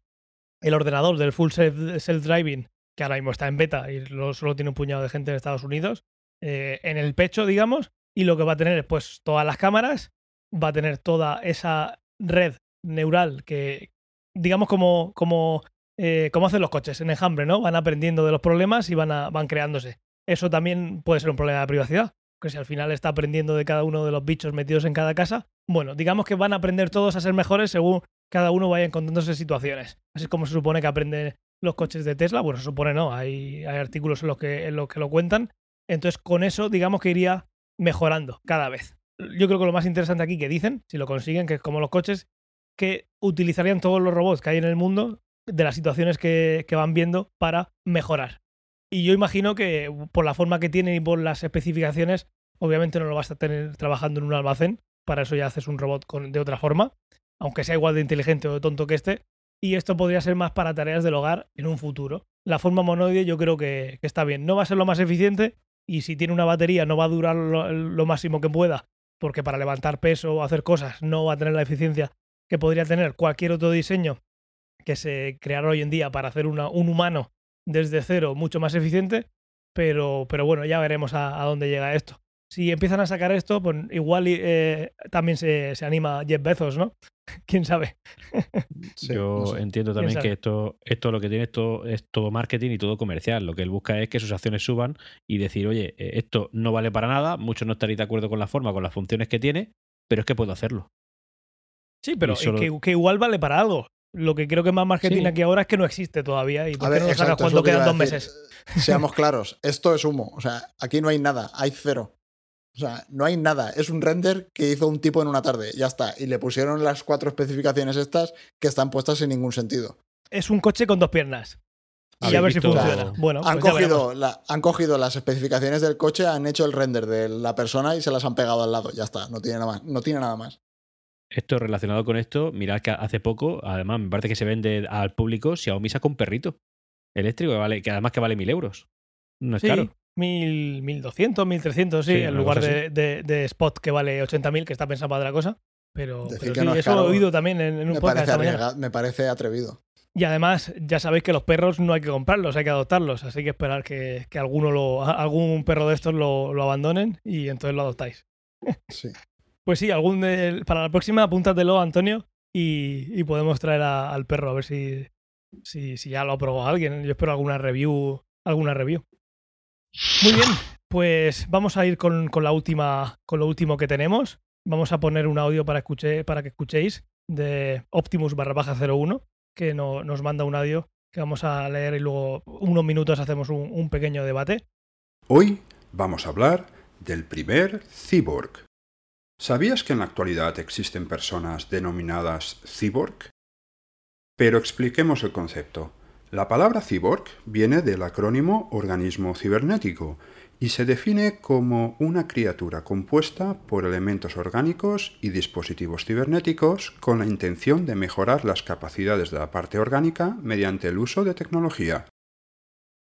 el, ordenador del full self-driving, que ahora mismo está en beta y lo, solo tiene un puñado de gente en Estados Unidos, eh, en el pecho, digamos. Y lo que va a tener es pues todas las cámaras va a tener toda esa red neural que, digamos, como, como, eh, como hacen los coches en enjambre, ¿no? Van aprendiendo de los problemas y van, a, van creándose. Eso también puede ser un problema de privacidad, que si al final está aprendiendo de cada uno de los bichos metidos en cada casa, bueno, digamos que van a aprender todos a ser mejores según cada uno vaya encontrándose situaciones. Así es como se supone que aprenden los coches de Tesla. Bueno, se supone no, hay, hay artículos en los, que, en los que lo cuentan. Entonces, con eso, digamos que iría mejorando cada vez. Yo creo que lo más interesante aquí que dicen, si lo consiguen, que es como los coches, que utilizarían todos los robots que hay en el mundo de las situaciones que, que van viendo para mejorar. Y yo imagino que por la forma que tienen y por las especificaciones, obviamente no lo vas a tener trabajando en un almacén. Para eso ya haces un robot de otra forma, aunque sea igual de inteligente o de tonto que este. Y esto podría ser más para tareas del hogar en un futuro. La forma monoide yo creo que, que está bien. No va a ser lo más eficiente, y si tiene una batería no va a durar lo, máximo que pueda, porque para levantar peso o hacer cosas no va a tener la eficiencia que podría tener cualquier otro diseño que se creara hoy en día para hacer una, un humano desde cero mucho más eficiente, pero, pero bueno, ya veremos a, dónde llega esto. Si empiezan a sacar esto, pues igual eh, también se, se anima Jeff Bezos, ¿no? quién sabe. Yo entiendo también que esto, esto lo que tiene esto es todo marketing y todo comercial. Lo que él busca es que sus acciones suban y decir, oye, eh, esto no vale para nada, muchos no estaréis de acuerdo con la forma, con las funciones que tiene, pero es que puedo hacerlo. Sí, pero que, igual vale para algo. Lo que creo que más marketing aquí ahora es que no existe todavía. ¿Y por qué no cuando quedan dos meses? Seamos claros, esto es humo. O sea, aquí no hay nada, hay cero. O sea, no hay nada. Es un render que hizo un tipo en una tarde. Ya está. Y le pusieron las cuatro especificaciones estas que están puestas sin ningún sentido. Es un coche con dos piernas. Y a ver si funciona. Bueno, han, pues cogido han cogido las especificaciones del coche, han hecho el render de la persona y se las han pegado al lado. Ya está. No tiene nada más. No tiene nada más. Esto relacionado con esto, mirad que hace poco, además, me parece que se vende al público Xiaomi saca un perrito eléctrico que, vale, que además que vale mil euros. No es caro. 1200, 1300, sí, en lugar de, de, Spot que vale 80.000, que está pensado para otra cosa. Pero, pero sí, eso he oído también en, un podcast. me parece atrevido. Y además, ya sabéis que los perros no hay que comprarlos, hay que adoptarlos. Así que esperar que, que alguno lo, algún perro de estos lo, lo, abandonen y entonces lo adoptáis. Sí. pues sí, algún para la próxima apúntatelo, Antonio, y, y podemos traer al perro a ver si, si, si ya lo ha probado alguien. Yo espero alguna review, alguna review. Muy bien, pues vamos a ir con, la última, con lo último que tenemos. Vamos a poner un audio para, para que escuchéis de Optimus barra baja 01, que nos manda un audio que vamos a leer y luego unos minutos hacemos un, un pequeño debate. Hoy vamos a hablar del primer cyborg. ¿Sabías que en la actualidad existen personas denominadas cyborg? Pero expliquemos el concepto. La palabra cyborg viene del acrónimo organismo cibernético y se define como una criatura compuesta por elementos orgánicos y dispositivos cibernéticos con la intención de mejorar las capacidades de la parte orgánica mediante el uso de tecnología.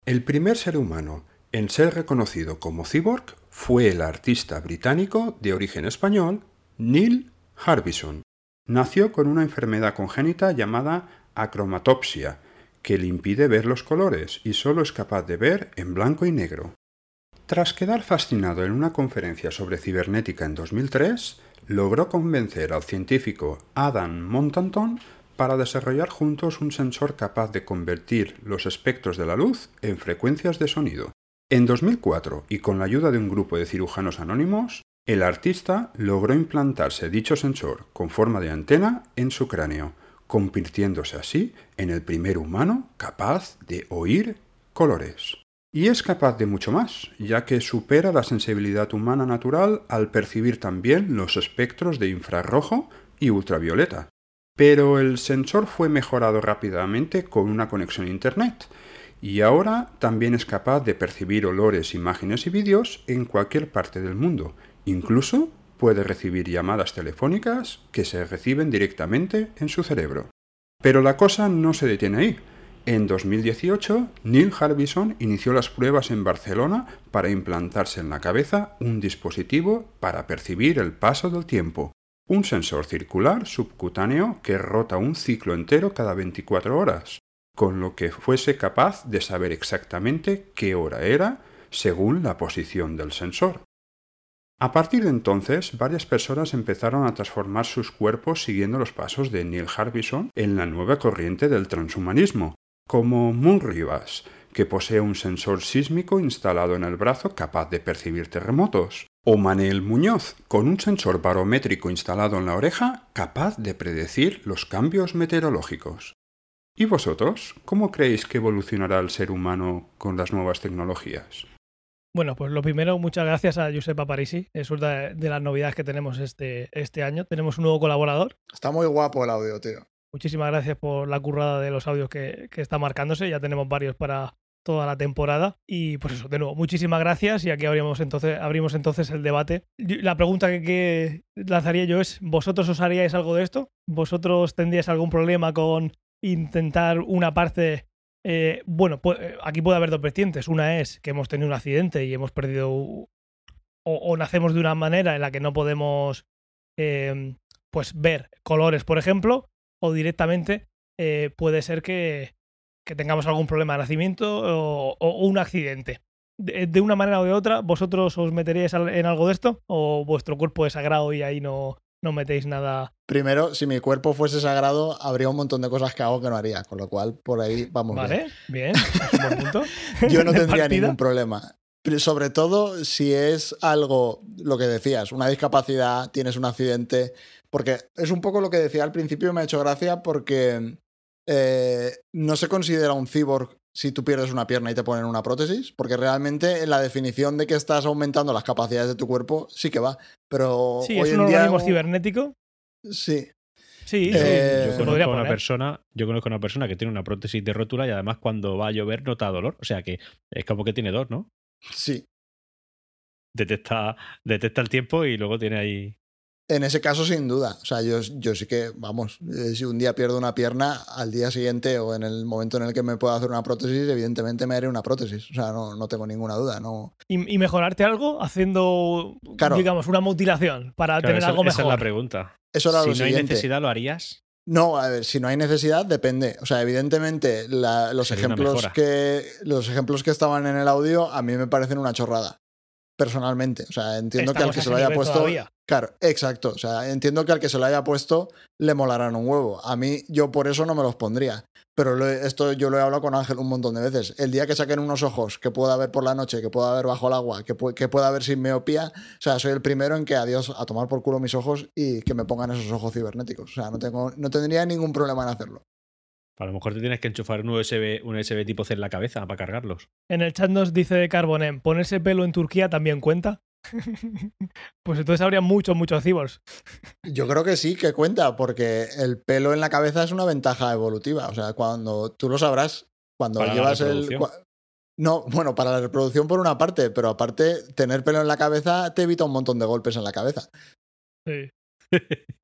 El primer ser humano en ser reconocido como cyborg fue el artista británico de origen español Neil Harbison. Nació con una enfermedad congénita llamada acromatopsia, que le impide ver los colores y solo es capaz de ver en blanco y negro. Tras quedar fascinado en una conferencia sobre cibernética en 2003, logró convencer al científico Adam Montanton para desarrollar juntos un sensor capaz de convertir los espectros de la luz en frecuencias de sonido. En 2004, y con la ayuda de un grupo de cirujanos anónimos, el artista logró implantarse dicho sensor con forma de antena en su cráneo, convirtiéndose así en el primer humano capaz de oír colores. Y es capaz de mucho más, ya que supera la sensibilidad humana natural al percibir también los espectros de infrarrojo y ultravioleta. Pero el sensor fue mejorado rápidamente con una conexión a Internet, y ahora también es capaz de percibir olores, imágenes y vídeos en cualquier parte del mundo, incluso puede recibir llamadas telefónicas que se reciben directamente en su cerebro. Pero la cosa no se detiene ahí. En 2018, Neil Harbison inició las pruebas en Barcelona para implantarse en la cabeza un dispositivo para percibir el paso del tiempo, un sensor circular subcutáneo que rota un ciclo entero cada 24 horas, con lo que fuese capaz de saber exactamente qué hora era según la posición del sensor. A partir de entonces, varias personas empezaron a transformar sus cuerpos siguiendo los pasos de Neil Harbison en la nueva corriente del transhumanismo, como Moon Rivas, que posee un sensor sísmico instalado en el brazo capaz de percibir terremotos, o Manel Muñoz, con un sensor barométrico instalado en la oreja capaz de predecir los cambios meteorológicos. ¿Y vosotros? ¿Cómo creéis que evolucionará el ser humano con las nuevas tecnologías? Bueno, pues lo primero, muchas gracias a Giuseppe Parisi. Es una de las novedades que tenemos este, este año. Tenemos un nuevo colaborador. Está muy guapo el audio, tío. Muchísimas gracias por la currada de los audios que, que está marcándose. Ya tenemos varios para toda la temporada. Y pues eso, de nuevo, muchísimas gracias. Y aquí abrimos entonces, abrimos entonces el debate. La pregunta que, que lanzaría yo es: ¿vosotros os haríais algo de esto? ¿Vosotros tendríais algún problema con intentar una parte eh, bueno, pues, aquí puede haber dos vertientes. Una es que hemos tenido un accidente y hemos perdido o, nacemos de una manera en la que no podemos em, pues ver colores, por ejemplo, o directamente eh, puede ser que, tengamos algún problema de nacimiento o, un accidente. De, una manera o de otra, ¿vosotros os meteríais en algo de esto? ¿O vuestro cuerpo es sagrado y ahí no, no metéis nada. Primero, si mi cuerpo fuese sagrado, habría un montón de cosas que hago que no haría, con lo cual por ahí vamos. Vale, bien, es un buen punto. Yo no tendría ningún problema. Sobre todo si es algo, lo que decías, una discapacidad, tienes un accidente, porque es un poco lo que decía al principio, me ha hecho gracia porque eh, no se considera un cyborg si tú pierdes una pierna y te ponen una prótesis, porque realmente en la definición de que estás aumentando las capacidades de tu cuerpo sí que va, pero sí, es un organismo cibernético. Sí. Sí, eh, yo conozco a una persona, yo conozco una persona que tiene una prótesis de rótula y además cuando va a llover nota dolor, o sea que es como que tiene dos, ¿no? Sí. Detecta, detecta el tiempo y luego tiene ahí en ese caso, sin duda. O sea, yo, yo sí que, vamos, eh, si un día pierdo una pierna, al día siguiente o en el momento en el que me pueda hacer una prótesis, evidentemente me haré una prótesis. O sea, no, no tengo ninguna duda. No... ¿Y, mejorarte algo haciendo, digamos, una mutilación para tener algo mejor? Esa es la pregunta. Eso era si no hay necesidad, ¿lo harías? No, a ver, si no hay necesidad, depende. O sea, evidentemente, los, ejemplos que, los ejemplos que estaban en el audio a mí me parecen una chorrada personalmente. O sea, entiendo que al que se lo haya puesto. Claro, exacto. O sea, entiendo que al que se lo haya puesto le molarán un huevo. A mí, yo por eso no me los pondría. Pero esto yo lo he hablado con Ángel un montón de veces. El día que saquen unos ojos que pueda ver por la noche, que pueda ver bajo el agua, que, que pueda ver sin miopía, o sea, soy el primero en que adiós a tomar por culo mis ojos y que me pongan esos ojos cibernéticos. O sea, no, tengo, no tendría ningún problema en hacerlo. A lo mejor te tienes que enchufar un USB, un USB tipo C en la cabeza para cargarlos. En el chat nos dice de Carbonem, ¿ponerse pelo en Turquía también cuenta? pues entonces habría muchos, muchos cyborgs. Yo creo que sí, que cuenta, porque el pelo en la cabeza es una ventaja evolutiva. O sea, cuando tú lo sabrás, cuando llevas el. No, bueno, para la reproducción por una parte, pero aparte, tener pelo en la cabeza te evita un montón de golpes en la cabeza. Sí.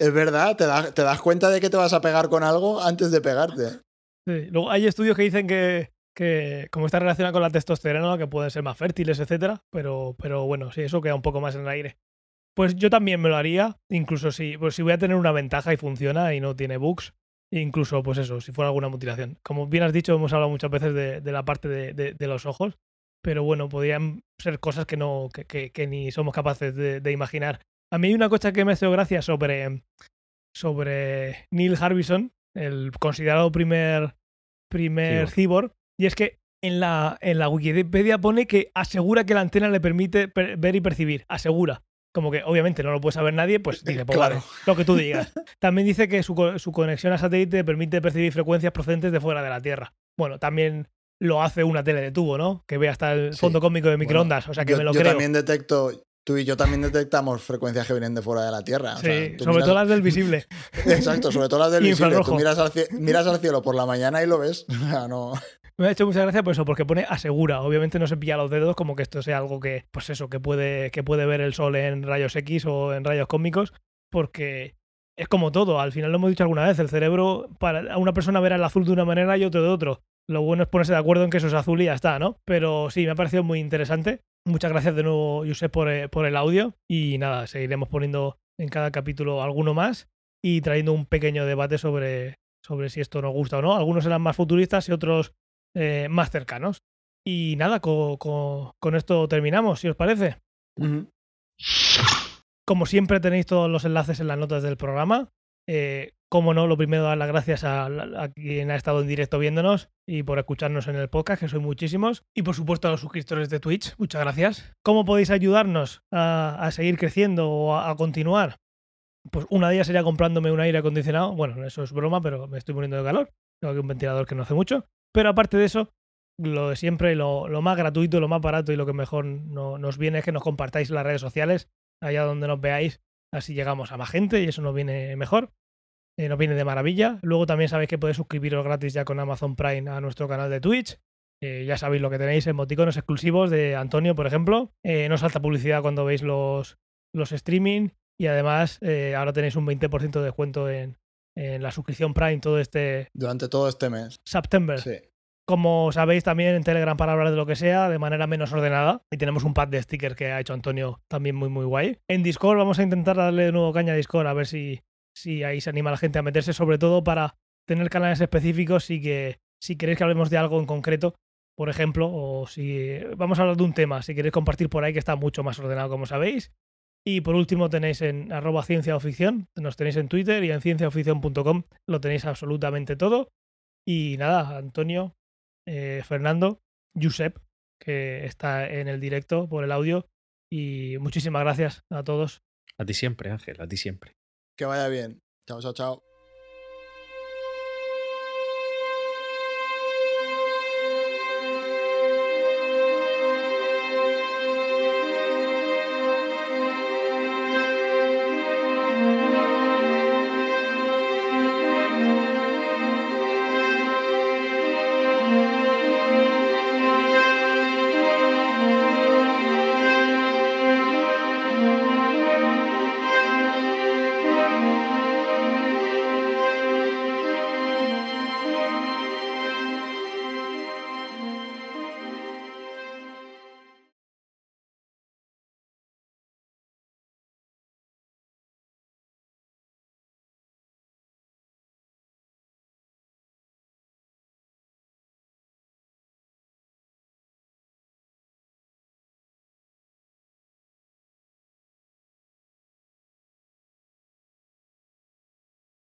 Es verdad, te, te, das cuenta de que te vas a pegar con algo antes de pegarte. Sí. Luego hay estudios que dicen que, que como está relacionado con la testosterona, que pueden ser más fértiles, etcétera, pero, pero bueno, sí, eso queda un poco más en el aire. Pues yo también me lo haría, incluso si, pues si voy a tener una ventaja y funciona y no tiene bugs, incluso pues eso, si fuera alguna mutilación. Como bien has dicho, hemos hablado muchas veces de, de la parte de, de, los ojos, pero bueno, podrían ser cosas que no, que, que, ni somos capaces de, imaginar. A mí hay una cosa que me hace gracia sobre, sobre Neil Harbison, el considerado primer, primer cyborg, y es que en la, en la Wikipedia pone que asegura que la antena le permite ver y percibir. Asegura. Como que obviamente no lo puede saber nadie, pues dice, pues claro. lo que tú digas. También dice que su, su conexión a satélite permite percibir frecuencias procedentes de fuera de la Tierra. Bueno, también lo hace una tele de tubo, ¿no? Que ve hasta el fondo cósmico de microondas. o sea que me lo yo creo. también detecto, Tú y yo también detectamos frecuencias que vienen de fuera de la Tierra. sí, sobre todo las del visible. Exacto, sobre todo las del visible. Tú miras al, miras al, cielo por la mañana y lo ves. no. Me ha hecho mucha gracia por eso, porque pone asegura. Obviamente no se pilla los dedos como que esto sea algo que, pues eso, que puede, que puede ver el sol en rayos X o en rayos cósmicos, porque es como todo. Al final lo hemos dicho alguna vez, el cerebro, para una persona verá el azul de una manera y otro de otro. Lo bueno es ponerse de acuerdo en que eso es azul y ya está, ¿no? Pero sí, me ha parecido muy interesante. Muchas gracias de nuevo, Josep, por, eh, por el audio. Y nada, seguiremos poniendo en cada capítulo alguno más y trayendo un pequeño debate sobre, sobre si esto nos gusta o no. Algunos serán más futuristas y otros eh, más cercanos. Y nada, con, con, esto terminamos, si os parece. Como siempre tenéis todos los enlaces en las notas del programa. Eh, como no, lo primero dar las gracias a, a, quien ha estado en directo viéndonos y por escucharnos en el podcast, que soy muchísimos. Y por supuesto a los suscriptores de Twitch, muchas gracias. ¿Cómo podéis ayudarnos a, a seguir creciendo o a, a, continuar? Pues una de ellas sería comprándome un aire acondicionado. Bueno, eso es broma, pero me estoy muriendo de calor. Tengo aquí un ventilador que no hace mucho. Pero aparte de eso, lo de siempre, lo, más gratuito, lo más barato y lo que mejor no, nos viene es que nos compartáis las redes sociales, allá donde nos veáis. Así llegamos a más gente y eso nos viene mejor. Eh, nos viene de maravilla. Luego también sabéis que podéis suscribiros gratis ya con Amazon Prime a nuestro canal de Twitch. Ya sabéis lo que tenéis, emoticonos exclusivos de Antonio, por ejemplo. Eh, no salta publicidad cuando veis los, los streaming. Y además, eh, ahora tenéis un 20% de descuento en, en, la suscripción Prime todo este. Durante todo este mes. September. Sí. Como sabéis también en Telegram para hablar de lo que sea de manera menos ordenada. Y tenemos un pack de stickers que ha hecho Antonio también muy muy guay. En Discord vamos a intentar darle de nuevo caña a Discord a ver si, si ahí se anima la gente a meterse, sobre todo para tener canales específicos y que si queréis que hablemos de algo en concreto, por ejemplo, o si vamos a hablar de un tema, si queréis compartir por ahí que está mucho más ordenado como sabéis. Y por último tenéis en arroba ciencia o ficción, nos tenéis en Twitter y en cienciaoficción.com lo tenéis absolutamente todo. Y nada, Antonio, eh, Fernando, Josep, que está en el directo por el audio. Y muchísimas gracias a todos. A ti siempre, Ángel, a ti siempre. Que vaya bien. Chao, chao, chao.